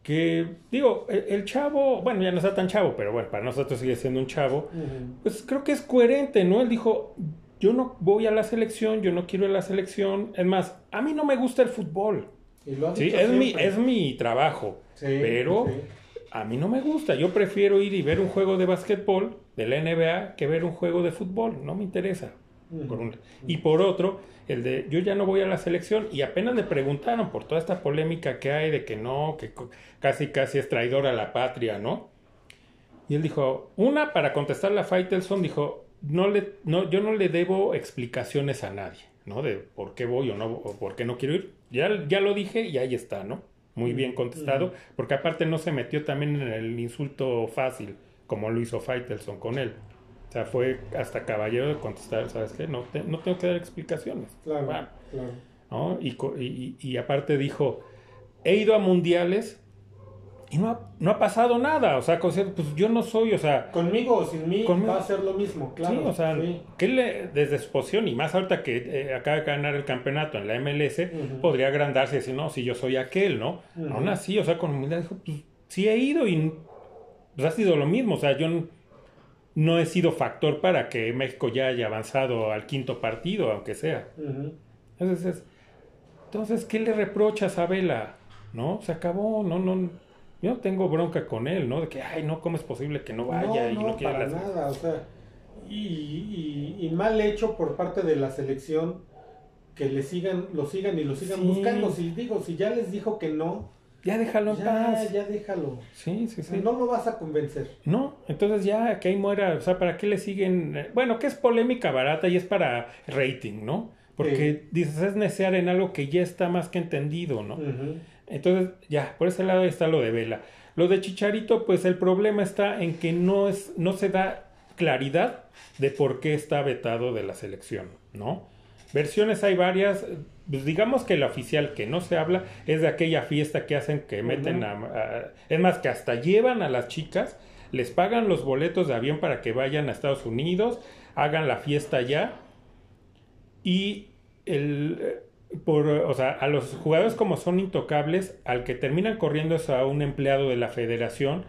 Que, digo, el, chavo, bueno, ya no está tan chavo, pero bueno, para nosotros sigue siendo un chavo. Pues creo que es coherente, ¿no? Él dijo, yo no voy a la selección, yo no quiero ir a la selección. Es más, a mí no me gusta el fútbol. ¿sí? es, mi, es mi trabajo. pero a mí no me gusta. Yo prefiero ir y ver un juego de básquetbol de la NBA que ver un juego de fútbol. No me interesa. y por otro, el de yo ya no voy a la selección y apenas le preguntaron por toda esta polémica que hay de que no, que casi casi es traidor a la patria, ¿no? Y él dijo, una, para contestarle a Faitelson, dijo, no le, no, yo no le debo explicaciones a nadie, ¿no? De por qué voy o no, o por qué no quiero ir. Ya, ya lo dije y ahí está, ¿no? Muy bien contestado, porque aparte no se metió también en el insulto fácil, como lo hizo Faitelson con él. O sea, fue hasta caballero de contestar, ¿sabes qué? No, no tengo que dar explicaciones. Claro, claro. ¿no? Y, y, y, aparte dijo, he ido a mundiales y no ha, no ha pasado nada. O sea, pues yo no soy, o sea... Conmigo o sin mí va a ser lo mismo, claro. Sí, o sea, que le, desde su posición, y más ahorita que eh, acaba de ganar el campeonato en la MLS, podría agrandarse y decir, no, si yo soy aquel, ¿no? Aún así, o sea, con humildad dijo, pues sí he ido y pues, ha sido lo mismo. O sea, yo no he sido factor para que México ya haya avanzado al quinto partido, aunque sea. entonces, entonces, ¿qué le reprochas a Vela? ¿No? Se acabó, no, no. Yo no tengo bronca con él, ¿no? De que, ay, no, ¿cómo es posible que no vaya y no quiera para nada, o sea, y, y, mal hecho por parte de la selección que le sigan, lo sigan y lo sigan buscando. Si digo, si ya les dijo que no, ya déjalo en paz. Ya déjalo. Sí, sí, sí. No lo vas a convencer. No, entonces ya que ahí muera, o sea, ¿para qué le siguen? Bueno, que es polémica barata y es para rating, ¿no? Porque dices, es necear en algo que ya está más que entendido, ¿no? Entonces, ya, por ese lado está lo de Vela. Lo de Chicharito, pues el problema está en que no, es, no se da claridad de por qué está vetado de la selección, ¿no? Versiones hay varias, pues digamos que la oficial que no se habla es de aquella fiesta que hacen que meten a, Es más, que hasta llevan a las chicas, les pagan los boletos de avión para que vayan a Estados Unidos, hagan la fiesta allá y el por, o sea, a los jugadores como son intocables, al que terminan corriendo es a un empleado de la federación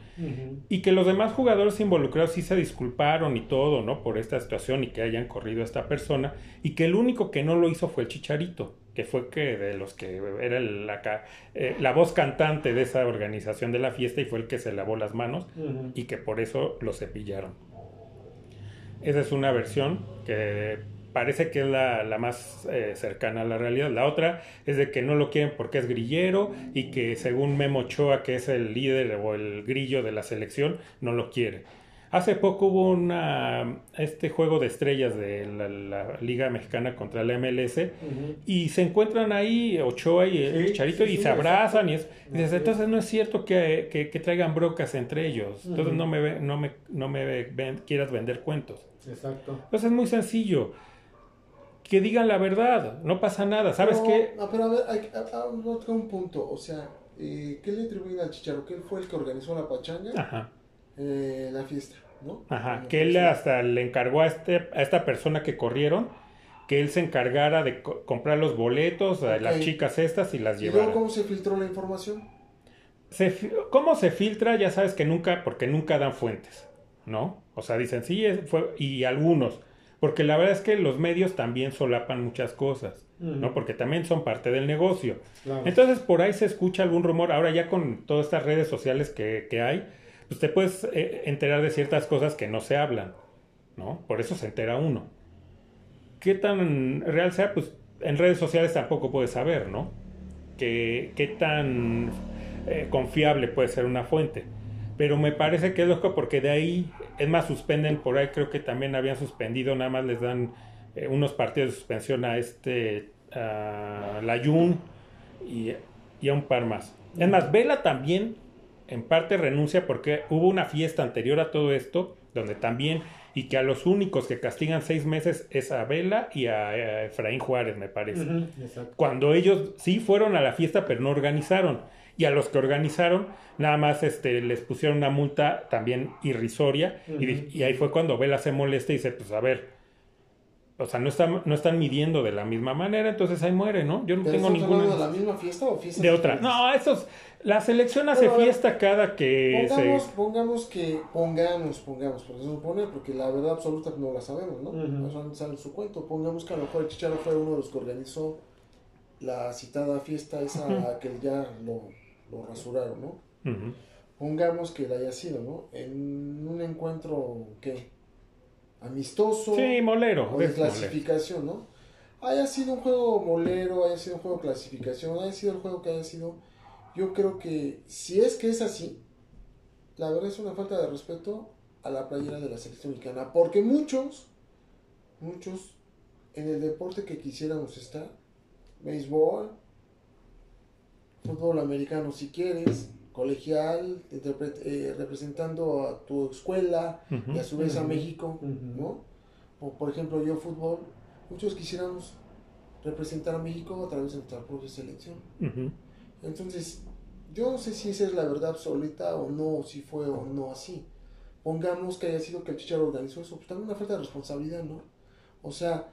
y que los demás jugadores involucrados sí se disculparon y todo, ¿no? Por esta situación y que hayan corrido a esta persona y que el único que no lo hizo fue el Chicharito, que fue que de los que era la, eh, la voz cantante de esa organización de la fiesta y fue el que se lavó las manos y que por eso lo cepillaron. Esa es una versión que parece que es la, más eh, cercana a la realidad. La otra es de que no lo quieren porque es grillero y que según Memo Ochoa, que es el líder o el grillo de la selección, no lo quiere. Hace poco hubo una, este juego de estrellas de la, Liga Mexicana contra la MLS y se encuentran ahí Ochoa y el Charito y se abrazan y, es, entonces no es cierto que, traigan brocas entre ellos, entonces no me, no me, no me quieras vender cuentos. Exacto. Entonces es muy sencillo que digan la verdad, no pasa nada, ¿sabes qué? No, pero a ver, hay, un punto, o sea, eh, ¿qué le atribuyen al Chicharo? Que él fue el que organizó la pachanga, Ajá. Eh, la fiesta, ¿no? Ajá, que él hasta le encargó a, este, a esta persona que corrieron que él se encargara de comprar los boletos a las chicas estas y las llevara. ¿Y cómo se filtró la información? ¿Cómo se filtra? Ya sabes que nunca, porque nunca dan fuentes, ¿no? O sea, dicen, sí, fue, y algunos, porque la verdad es que los medios también solapan muchas cosas, ¿no? Porque también son parte del negocio. Entonces, por ahí se escucha algún rumor. Ahora ya con todas estas redes sociales que, que hay, pues te puedes eh, enterar de ciertas cosas que no se hablan, ¿no? Por eso se entera uno. ¿Qué tan real sea? Pues en redes sociales tampoco puedes saber, ¿no? ¿Qué, qué tan eh, confiable puede ser una fuente? pero me parece que es loco porque de ahí, es más, suspenden por ahí, creo que también habían suspendido, nada más les dan eh, unos partidos de suspensión a este, a Layun y, y a un par más. Es más, Vela también en parte renuncia porque hubo una fiesta anterior a todo esto, donde también, y que a los únicos que castigan seis meses es a Vela y a, Efraín Juárez, me parece. Cuando ellos sí fueron a la fiesta, pero no organizaron y a los que organizaron nada más este, les pusieron una multa también irrisoria y, ahí fue cuando Vela se molesta y dice, pues a ver, o sea, no están, no están midiendo de la misma manera, entonces ahí muere, ¿no? Yo no tengo ninguna... de la misma fiesta o fiesta? De otra. No, esos... La selección hace fiesta cada que pongamos, se... Pongamos que... Pongamos, pongamos, porque se supone, porque la verdad absoluta no la sabemos, ¿no? Uh sale su cuento. Pongamos que a lo mejor el Chicharo fue uno de los que organizó la citada fiesta esa que ya lo lo rasuraron, ¿no? pongamos que la haya sido, ¿no? En un encuentro, ¿qué? Amistoso. Sí, molero. O de clasificación, ¿no? Haya sido un juego molero, haya sido un juego de clasificación, haya sido el juego que haya sido. Yo creo que si es que es así, la verdad es una falta de respeto a la playera de la selección mexicana. Porque muchos, muchos, en el deporte que quisiéramos estar, béisbol, fútbol americano si quieres, colegial, eh, representando a tu escuela y a su vez a México, ¿no? O, por ejemplo, yo fútbol, muchos quisiéramos representar a México a través de nuestra propia selección. Entonces, yo no sé si esa es la verdad absoluta o no, si fue o no así. Pongamos que haya sido que el Chicharo organizó eso, pues también una falta de responsabilidad, ¿no? O sea,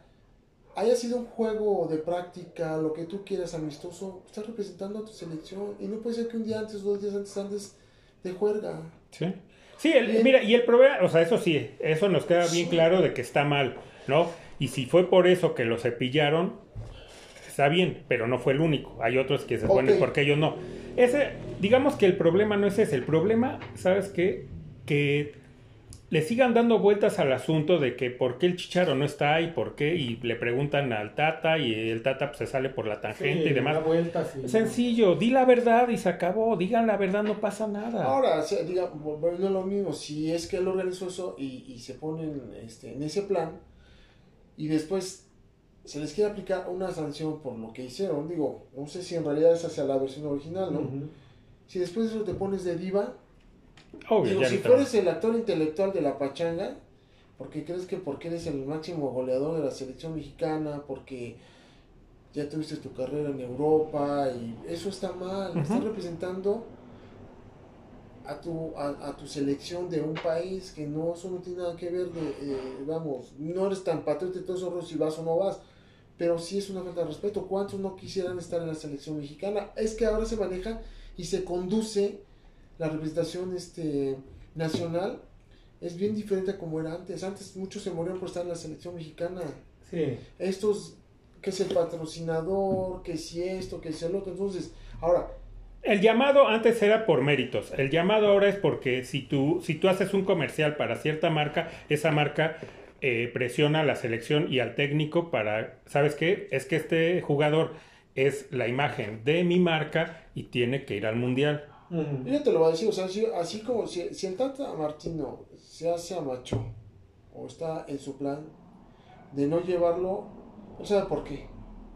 haya sido un juego de práctica, lo que tú quieras, amistoso, estás representando a tu selección y no puede ser que un día antes, dos días antes andes de juerga. Sí. Sí, mira, y el problema, o sea, eso sí, eso nos queda bien claro de que está mal, ¿no? Y si fue por eso que lo cepillaron, está bien, pero no fue el único. Hay otros que se ponen porque ellos no. Ese, digamos que el problema no es ese, el problema, ¿sabes qué? Que le sigan dando vueltas al asunto de que por qué el chicharo no está y por qué, y le preguntan al Tata y el Tata pues, se sale por la tangente y demás. Sencillo, di la verdad y se acabó, digan la verdad, no pasa nada. Ahora, diga, bueno, lo mismo, si es que él organizó eso y, y se ponen este, en ese plan y después se les quiere aplicar una sanción por lo que hicieron, digo, no sé si en realidad es hacia la versión original, ¿no? Si después eso te pones de diva, si tú eres el actor intelectual de la pachanga, porque crees que porque eres el máximo goleador de la selección mexicana, porque ya tuviste tu carrera en Europa y eso está mal, estás representando a tu, a, tu selección de un país que no, eso no tiene nada que ver de, eh, vamos, no eres tan patriota y todos esos si vas o no vas, pero sí es una falta de respeto. ¿Cuántos no quisieran estar en la selección mexicana? Es que ahora se maneja y se conduce la representación este, nacional es bien diferente a como era antes. Antes muchos se morían por estar en la selección mexicana. Sí. Estos, que es el patrocinador, que si esto, que si el otro. Entonces, ahora... El llamado antes era por méritos. El llamado ahora es porque si tú, si tú haces un comercial para cierta marca, esa marca eh, presiona a la selección y al técnico para, ¿sabes qué? Es que este jugador es la imagen de mi marca y tiene que ir al mundial. Yo te lo voy a decir, o sea, así, como si, si, el Tata Martino se hace a macho o está en su plan de no llevarlo, no sabe por qué.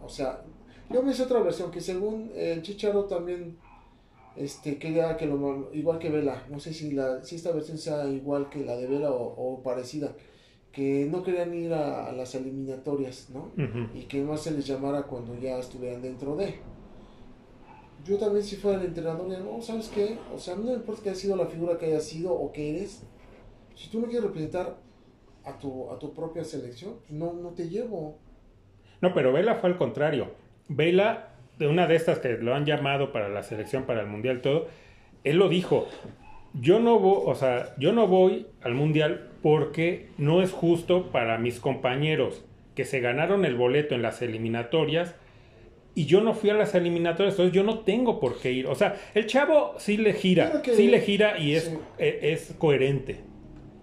O sea, yo me hice otra versión que según el Chicharo también este quería que lo igual que Vela, no sé si la si esta versión sea igual que la de Vela o, parecida, que no querían ir a, las eliminatorias, ¿no? Y que no se les llamara cuando ya estuvieran dentro de yo también si fuera el entrenador, no, ¿sabes qué? O sea, no importa que haya sido la figura que haya sido o que eres, si tú no quieres representar a tu, a tu propia selección, pues no, no te llevo. No, pero Vela fue al contrario. Vela, de una de estas que lo han llamado para la selección, para el mundial, todo, él lo dijo. Yo no voy, o sea, yo no voy al mundial porque no es justo para mis compañeros que se ganaron el boleto en las eliminatorias y yo no fui a las eliminatorias, entonces yo no tengo por qué ir. O sea, el chavo sí le gira, sí le gira y es, e, es, coherente,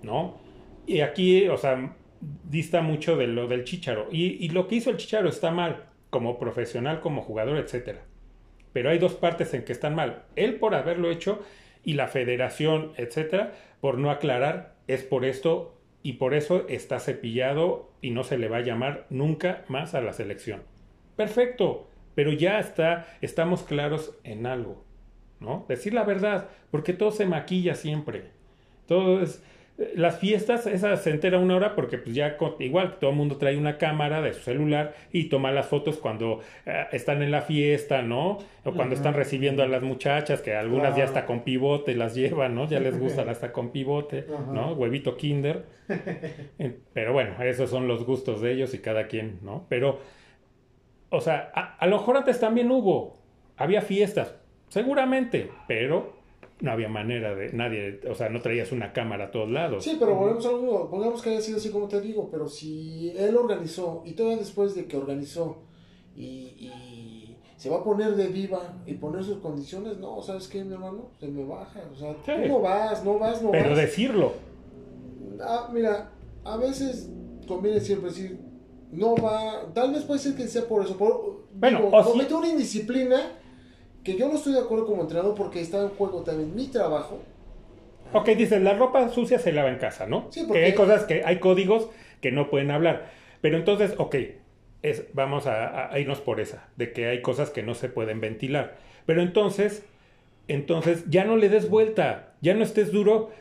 ¿no? Y aquí, o sea, dista mucho de lo del Chicharo. Y, y, lo que hizo el Chicharo está mal, como profesional, como jugador, etcétera. Pero hay dos partes en que están mal. Él por haberlo hecho y la federación, etcétera, por no aclarar, es por esto y por eso está cepillado y no se le va a llamar nunca más a la selección. Perfecto, pero ya está, estamos claros en algo, ¿no? Decir la verdad, porque todo se maquilla siempre. Todo es, eh, las fiestas, esa se entera una hora porque pues ya igual todo el mundo trae una cámara de su celular y toma las fotos cuando eh, están en la fiesta, ¿no? O cuando están recibiendo a las muchachas, que algunas ya hasta con pivote las llevan, ¿no? Ya les gustan hasta con pivote, ¿no? Huevito kinder. Pero bueno, esos son los gustos de ellos y cada quien, ¿no? Pero o sea, a, lo mejor antes también hubo, había fiestas, seguramente, pero no había manera de nadie, o sea, no traías una cámara a todos lados. Sí, pero volvemos a lo mismo, pongamos que haya sido así como te digo, pero si él organizó y todavía después de que organizó y, se va a poner de diva y poner sus condiciones, no, ¿sabes qué, mi hermano? Se me baja, o sea, no vas, no vas, no Pero decirlo. Ah, mira, a veces conviene siempre decir, no va, tal vez puede ser que sea por eso, por, bueno, digo, comete una indisciplina que yo no estoy de acuerdo como entrenador porque está en juego también mi trabajo. Ok, dicen, la ropa sucia se lava en casa, ¿no? Sí, porque... Que hay cosas que, hay códigos que no pueden hablar. Pero entonces, ok, es, vamos a, irnos por esa, de que hay cosas que no se pueden ventilar. Pero entonces, entonces ya no le des vuelta, ya no estés duro,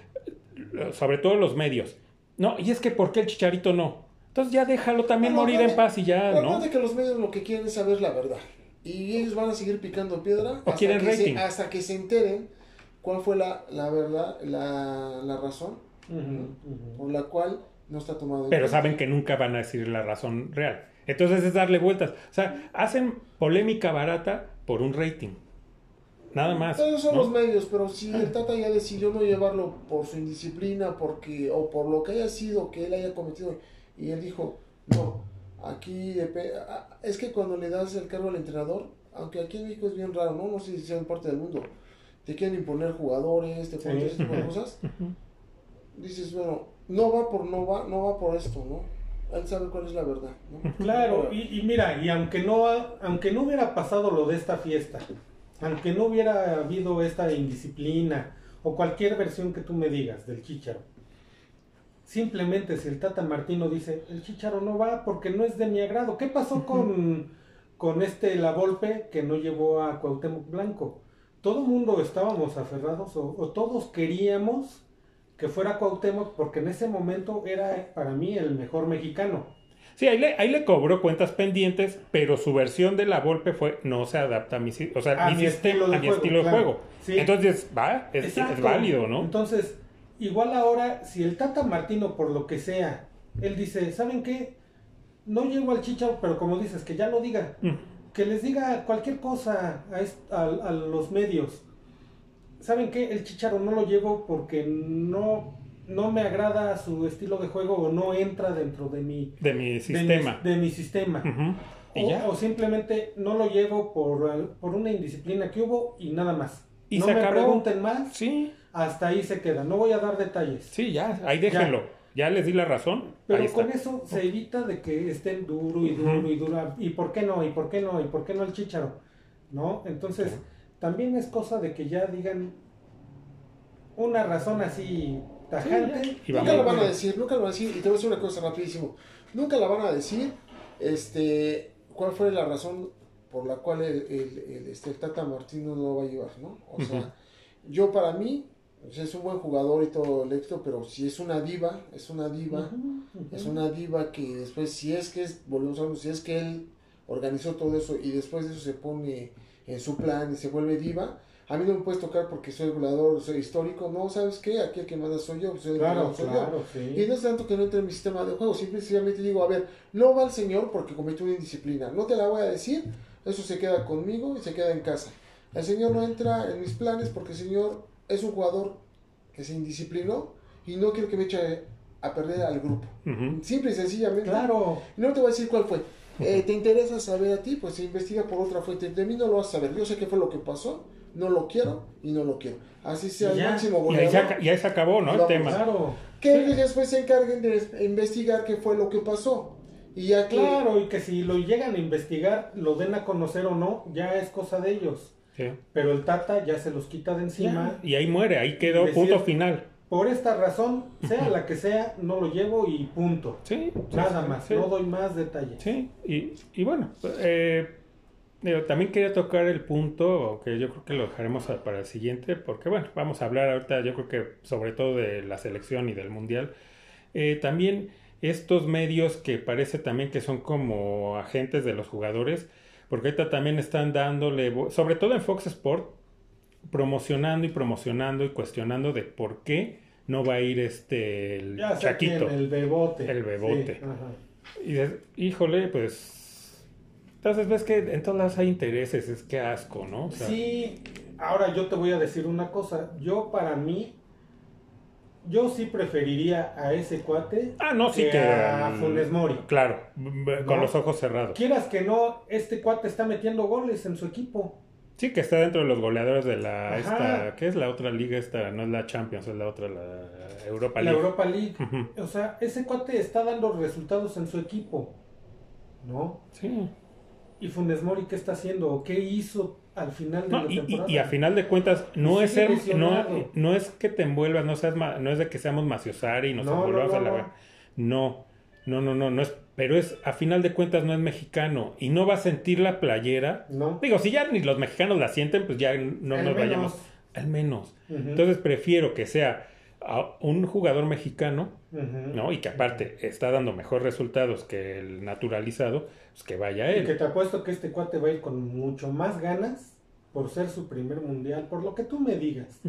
sobre todo los medios. No, y es que ¿por qué el chicharito no? Entonces ya déjalo también morir en paz y ya, ¿no? que los medios lo que quieren es saber la verdad. Y ellos van a seguir picando piedra hasta, que se, hasta que se enteren cuál fue la, la verdad, la, la razón por la cual no está tomado. Pero saben que nunca van a decir la razón real. Entonces es darle vueltas. O sea, hacen polémica barata por un rating. Nada más. Esos son los medios, pero si el Tata ya decidió no llevarlo por su indisciplina, porque, o por lo que haya sido que él haya cometido, y él dijo, no, aquí es que cuando le das el cargo al entrenador, aunque aquí en México es bien raro, no, no sé si sea en parte del mundo, te quieren imponer jugadores, te ponen de cosas. Dices, bueno, no va por no va, no va por esto, ¿no? Él sabe cuál es la verdad, ¿no? Claro, y, y mira, y aunque no, aunque no hubiera pasado lo de esta fiesta, aunque no hubiera habido esta indisciplina o cualquier versión que tú me digas del Chicharo, simplemente si el Tata Martino dice, el Chicharo no va porque no es de mi agrado. ¿Qué pasó con, con este La Volpe que no llevó a Cuauhtémoc Blanco? Todo el mundo estábamos aferrados o, o todos queríamos que fuera Cuauhtémoc porque en ese momento era para mí el mejor mexicano. Sí, ahí le, ahí le cobró cuentas pendientes, pero su versión de la golpe fue no se adapta a mi, o sea, mi, estilo de juego. Entonces, va, es, es, válido, ¿no? Entonces, igual ahora, si el Tata Martino, por lo que sea, él dice, ¿saben qué? No llego al chicharo, pero como dices, que ya lo diga. Mm. Que les diga cualquier cosa a, a los medios ¿saben qué? El Chicharo no lo llevo porque no, no me agrada su estilo de juego o no entra dentro de mi, de mi sistema. De mi, sistema. o, simplemente no lo llevo por, por una indisciplina que hubo y nada más. Y no me pregunten más. Sí. Hasta ahí se queda. No voy a dar detalles. Sí, ya, ahí déjenlo. Ya, les di la razón. Pero con eso se evita de que estén duro y duro y duro. ¿Y por qué no? ¿Y por qué no? ¿Y por qué no el chicharo? ¿No? Entonces también es cosa de que ya digan una razón así tajante. nunca lo van a decir, nunca lo van a decir, y te voy a decir una cosa rapidísimo, nunca la van a decir, este, cuál fue la razón por la cual el, el, este, Tata Martino no lo va a llevar, ¿no? O sea, yo para mí, es un buen jugador y todo el éxito, pero si es una diva, es una diva, es una diva que después, si es que es, volvemos a ver, si es que él organizó todo eso y después de eso se pone en su plan y se vuelve diva, a mí no me puedes tocar porque soy regulador, soy histórico, no, ¿sabes qué? Aquí el que manda soy yo, soy el claro, soy yo. Y no es tanto que no entre en mi sistema de juego, simplemente digo, a ver, no va el señor porque cometió una indisciplina, no te la voy a decir, eso se queda conmigo y se queda en casa. El señor no entra en mis planes porque el señor es un jugador que se indisciplinó y no quiero que me eche a perder al grupo. Simple y sencillamente. Claro. No te voy a decir cuál fue. Eh, ¿Te interesa saber a ti? Pues se investiga por otra fuente. De mí no lo vas a saber. Yo sé qué fue lo que pasó. No lo quiero y no lo quiero. Así sea el máximo goleador. Y ahí, se, acabó, ¿no? el tema. Claro. Que ellos después se encarguen de investigar qué fue lo que pasó. Y ya Claro, y que si lo llegan a investigar, lo den a conocer o no, ya es cosa de ellos. Pero el Tata ya se los quita de encima. Y ahí muere, ahí quedó, punto final por esta razón, sea la que sea, no lo llevo y punto. Sí. Nada más, no doy más detalles. Sí, y, y bueno, eh, también quería tocar el punto que yo creo que lo dejaremos para el siguiente, porque bueno, vamos a hablar ahorita, yo creo que sobre todo de la selección y del mundial. Eh, también estos medios que parece también que son como agentes de los jugadores, porque ahorita también están dándole, sobre todo en Fox Sport, promocionando y promocionando y cuestionando de por qué no va a ir este el Chaquito. el bebote. El bebote. y híjole, pues. Entonces ves que en todas las hay intereses, es que asco, ¿no? sí, ahora yo te voy a decir una cosa. Yo para mí, yo sí preferiría a ese cuate ah, no, sí que, a Funes Mori. Claro, con los ojos cerrados. Quieras que no, este cuate está metiendo goles en su equipo. Sí, que está dentro de los goleadores de la esta, ¿qué es la otra liga esta? No es la Champions, es la otra, la Europa League. La Europa League. O sea, ese cuate está dando resultados en su equipo. ¿No? Sí. ¿Y Funes Mori qué está haciendo? qué hizo al final de la temporada? Y, a final de cuentas, no es ser, no, no, es que te envuelvas, no, seas, no es de que seamos maciosari y nos envolvamos a la... No, no, no, no, no es pero es a final de cuentas no es mexicano y no va a sentir la playera. No. Digo, si ya ni los mexicanos la sienten, pues ya no nos vayamos. Al menos. Entonces prefiero que sea un jugador mexicano, ¿no? Y que aparte está dando mejores resultados que el naturalizado, pues que vaya él. Y que te apuesto que este cuate va a ir con mucho más ganas por ser su primer mundial, por lo que tú me digas.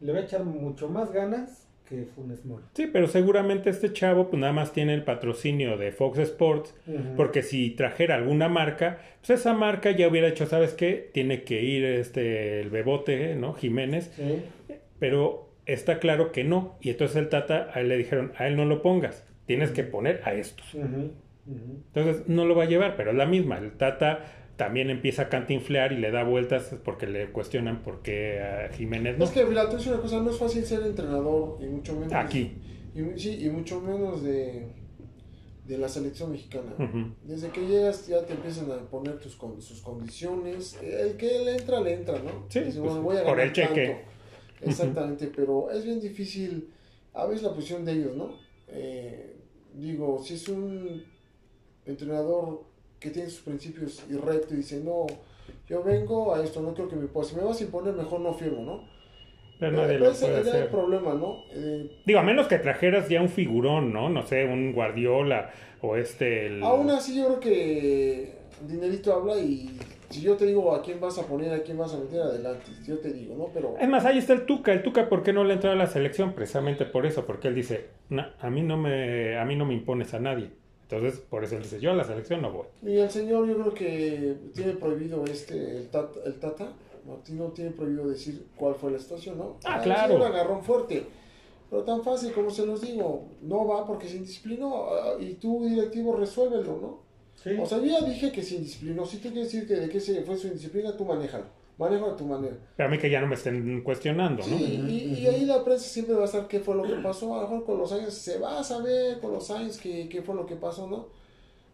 Le va a echar mucho más ganas que Funes Mori. Sí, pero seguramente este chavo pues nada más tiene el patrocinio de Fox Sports, porque si trajera alguna marca, pues esa marca ya hubiera hecho, ¿sabes qué? Tiene que ir este el Bebote, ¿no? Jiménez. Pero está claro que no, y entonces el Tata a él le dijeron, a él no lo pongas, tienes que poner a estos. Entonces no lo va a llevar, pero es la misma, el Tata también empieza a cantinflear y le da vueltas porque le cuestionan por qué a Jiménez no. Es que, mira, tú una cosa, no es fácil ser entrenador y mucho menos... Aquí. Y, sí, y mucho menos de, de la selección mexicana. Desde que llegas ya te empiezan a poner tus sus condiciones. El que le entra, le entra, ¿no? Sí, pues, voy a por el cheque. Exactamente, pero es bien difícil, a veces la posición de ellos, ¿no? Eh, digo, si es un entrenador que tiene sus principios y recto y dice, no, yo vengo a esto, no creo que me pueda. Si me vas a imponer, mejor no firmo, ¿no? Pero nadie eh, lo puede hacer. el problema, ¿no? Eh, Digo, a menos que trajeras ya un figurón, ¿no? No sé, un Guardiola o este... El... Aún así yo creo que dinerito habla y si yo te digo a quién vas a poner, a quién vas a meter adelante, yo te digo, ¿no? Pero... Es más, ahí está el Tuca. El Tuca, ¿por qué no le entró a la selección? Precisamente por eso, porque él dice, a, mí no me, a mí no me impones a nadie. Entonces, por eso él dice, yo a la selección no voy. Y el señor yo creo que tiene prohibido este, el Tata, el tata Martino tiene prohibido decir cuál fue la situación, ¿no? Ah, claro. un agarrón fuerte. Pero tan fácil como se los digo, no va porque se indisciplinó ah, y tú directivo resuélvelo, ¿no? Sí. O sea, yo ya dije que se indisciplinó. Si tú quieres decir que de qué se fue su indisciplina, tú manéjalo manejo a tu manera. Pero a mí que ya no me estén cuestionando, ¿no? Sí, y, ahí la prensa siempre va a saber qué fue lo que pasó. A lo mejor con los años se va a saber con los años qué, qué fue lo que pasó, ¿no?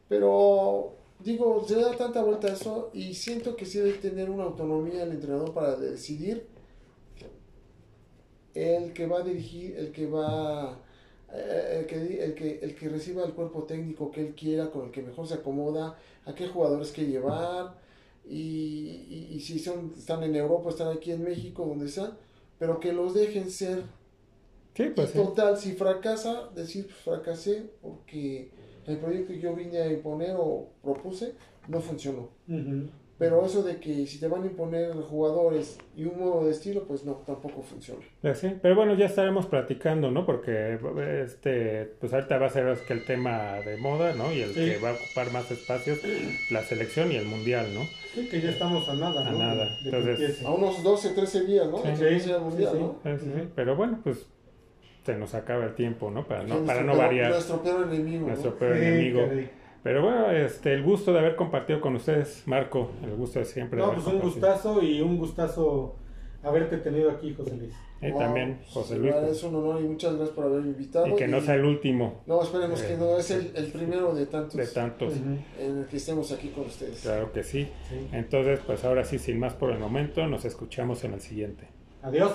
Pero digo, se da tanta vuelta a eso y siento que sí debe tener una autonomía el entrenador para decidir el que va a dirigir, el que va el que, el que, el que reciba el cuerpo técnico que él quiera, con el que mejor se acomoda, a qué jugadores que llevar, y, y, si son, están en Europa, están aquí en México, donde sea, pero que los dejen ser. Pues total, si fracasa, decir pues, fracasé porque el proyecto que yo vine a imponer o propuse no funcionó. Pero eso de que si te van a imponer jugadores y un modo de estilo, pues no, tampoco funciona. Sí, pero bueno, ya estaremos platicando, ¿no? Porque este, pues ahorita va a ser que el tema de moda, ¿no? Y el que va a ocupar más espacios, la selección y el mundial, ¿no? Sí, que ya estamos a nada, ¿no? A nada. Entonces, a unos 12, 13 días, ¿no? Sí, mundial, ¿no? Pero bueno, pues se nos acaba el tiempo, ¿no? Para no, para no variar. Nuestro peor enemigo. Nuestro peor enemigo. Pero bueno, este, el gusto de haber compartido con ustedes, Marco, el gusto de siempre. No, pues un gustazo y un gustazo haberte tenido aquí, José Luis. Y también, José Luis. Pues. Es un honor y muchas gracias por haberme invitado. Y que no sea el último. No, esperemos que no, es el, el, primero de tantos. De tantos. En el que estemos aquí con ustedes. Claro que sí. Entonces, pues ahora sí, sin más por el momento, nos escuchamos en el siguiente. Adiós.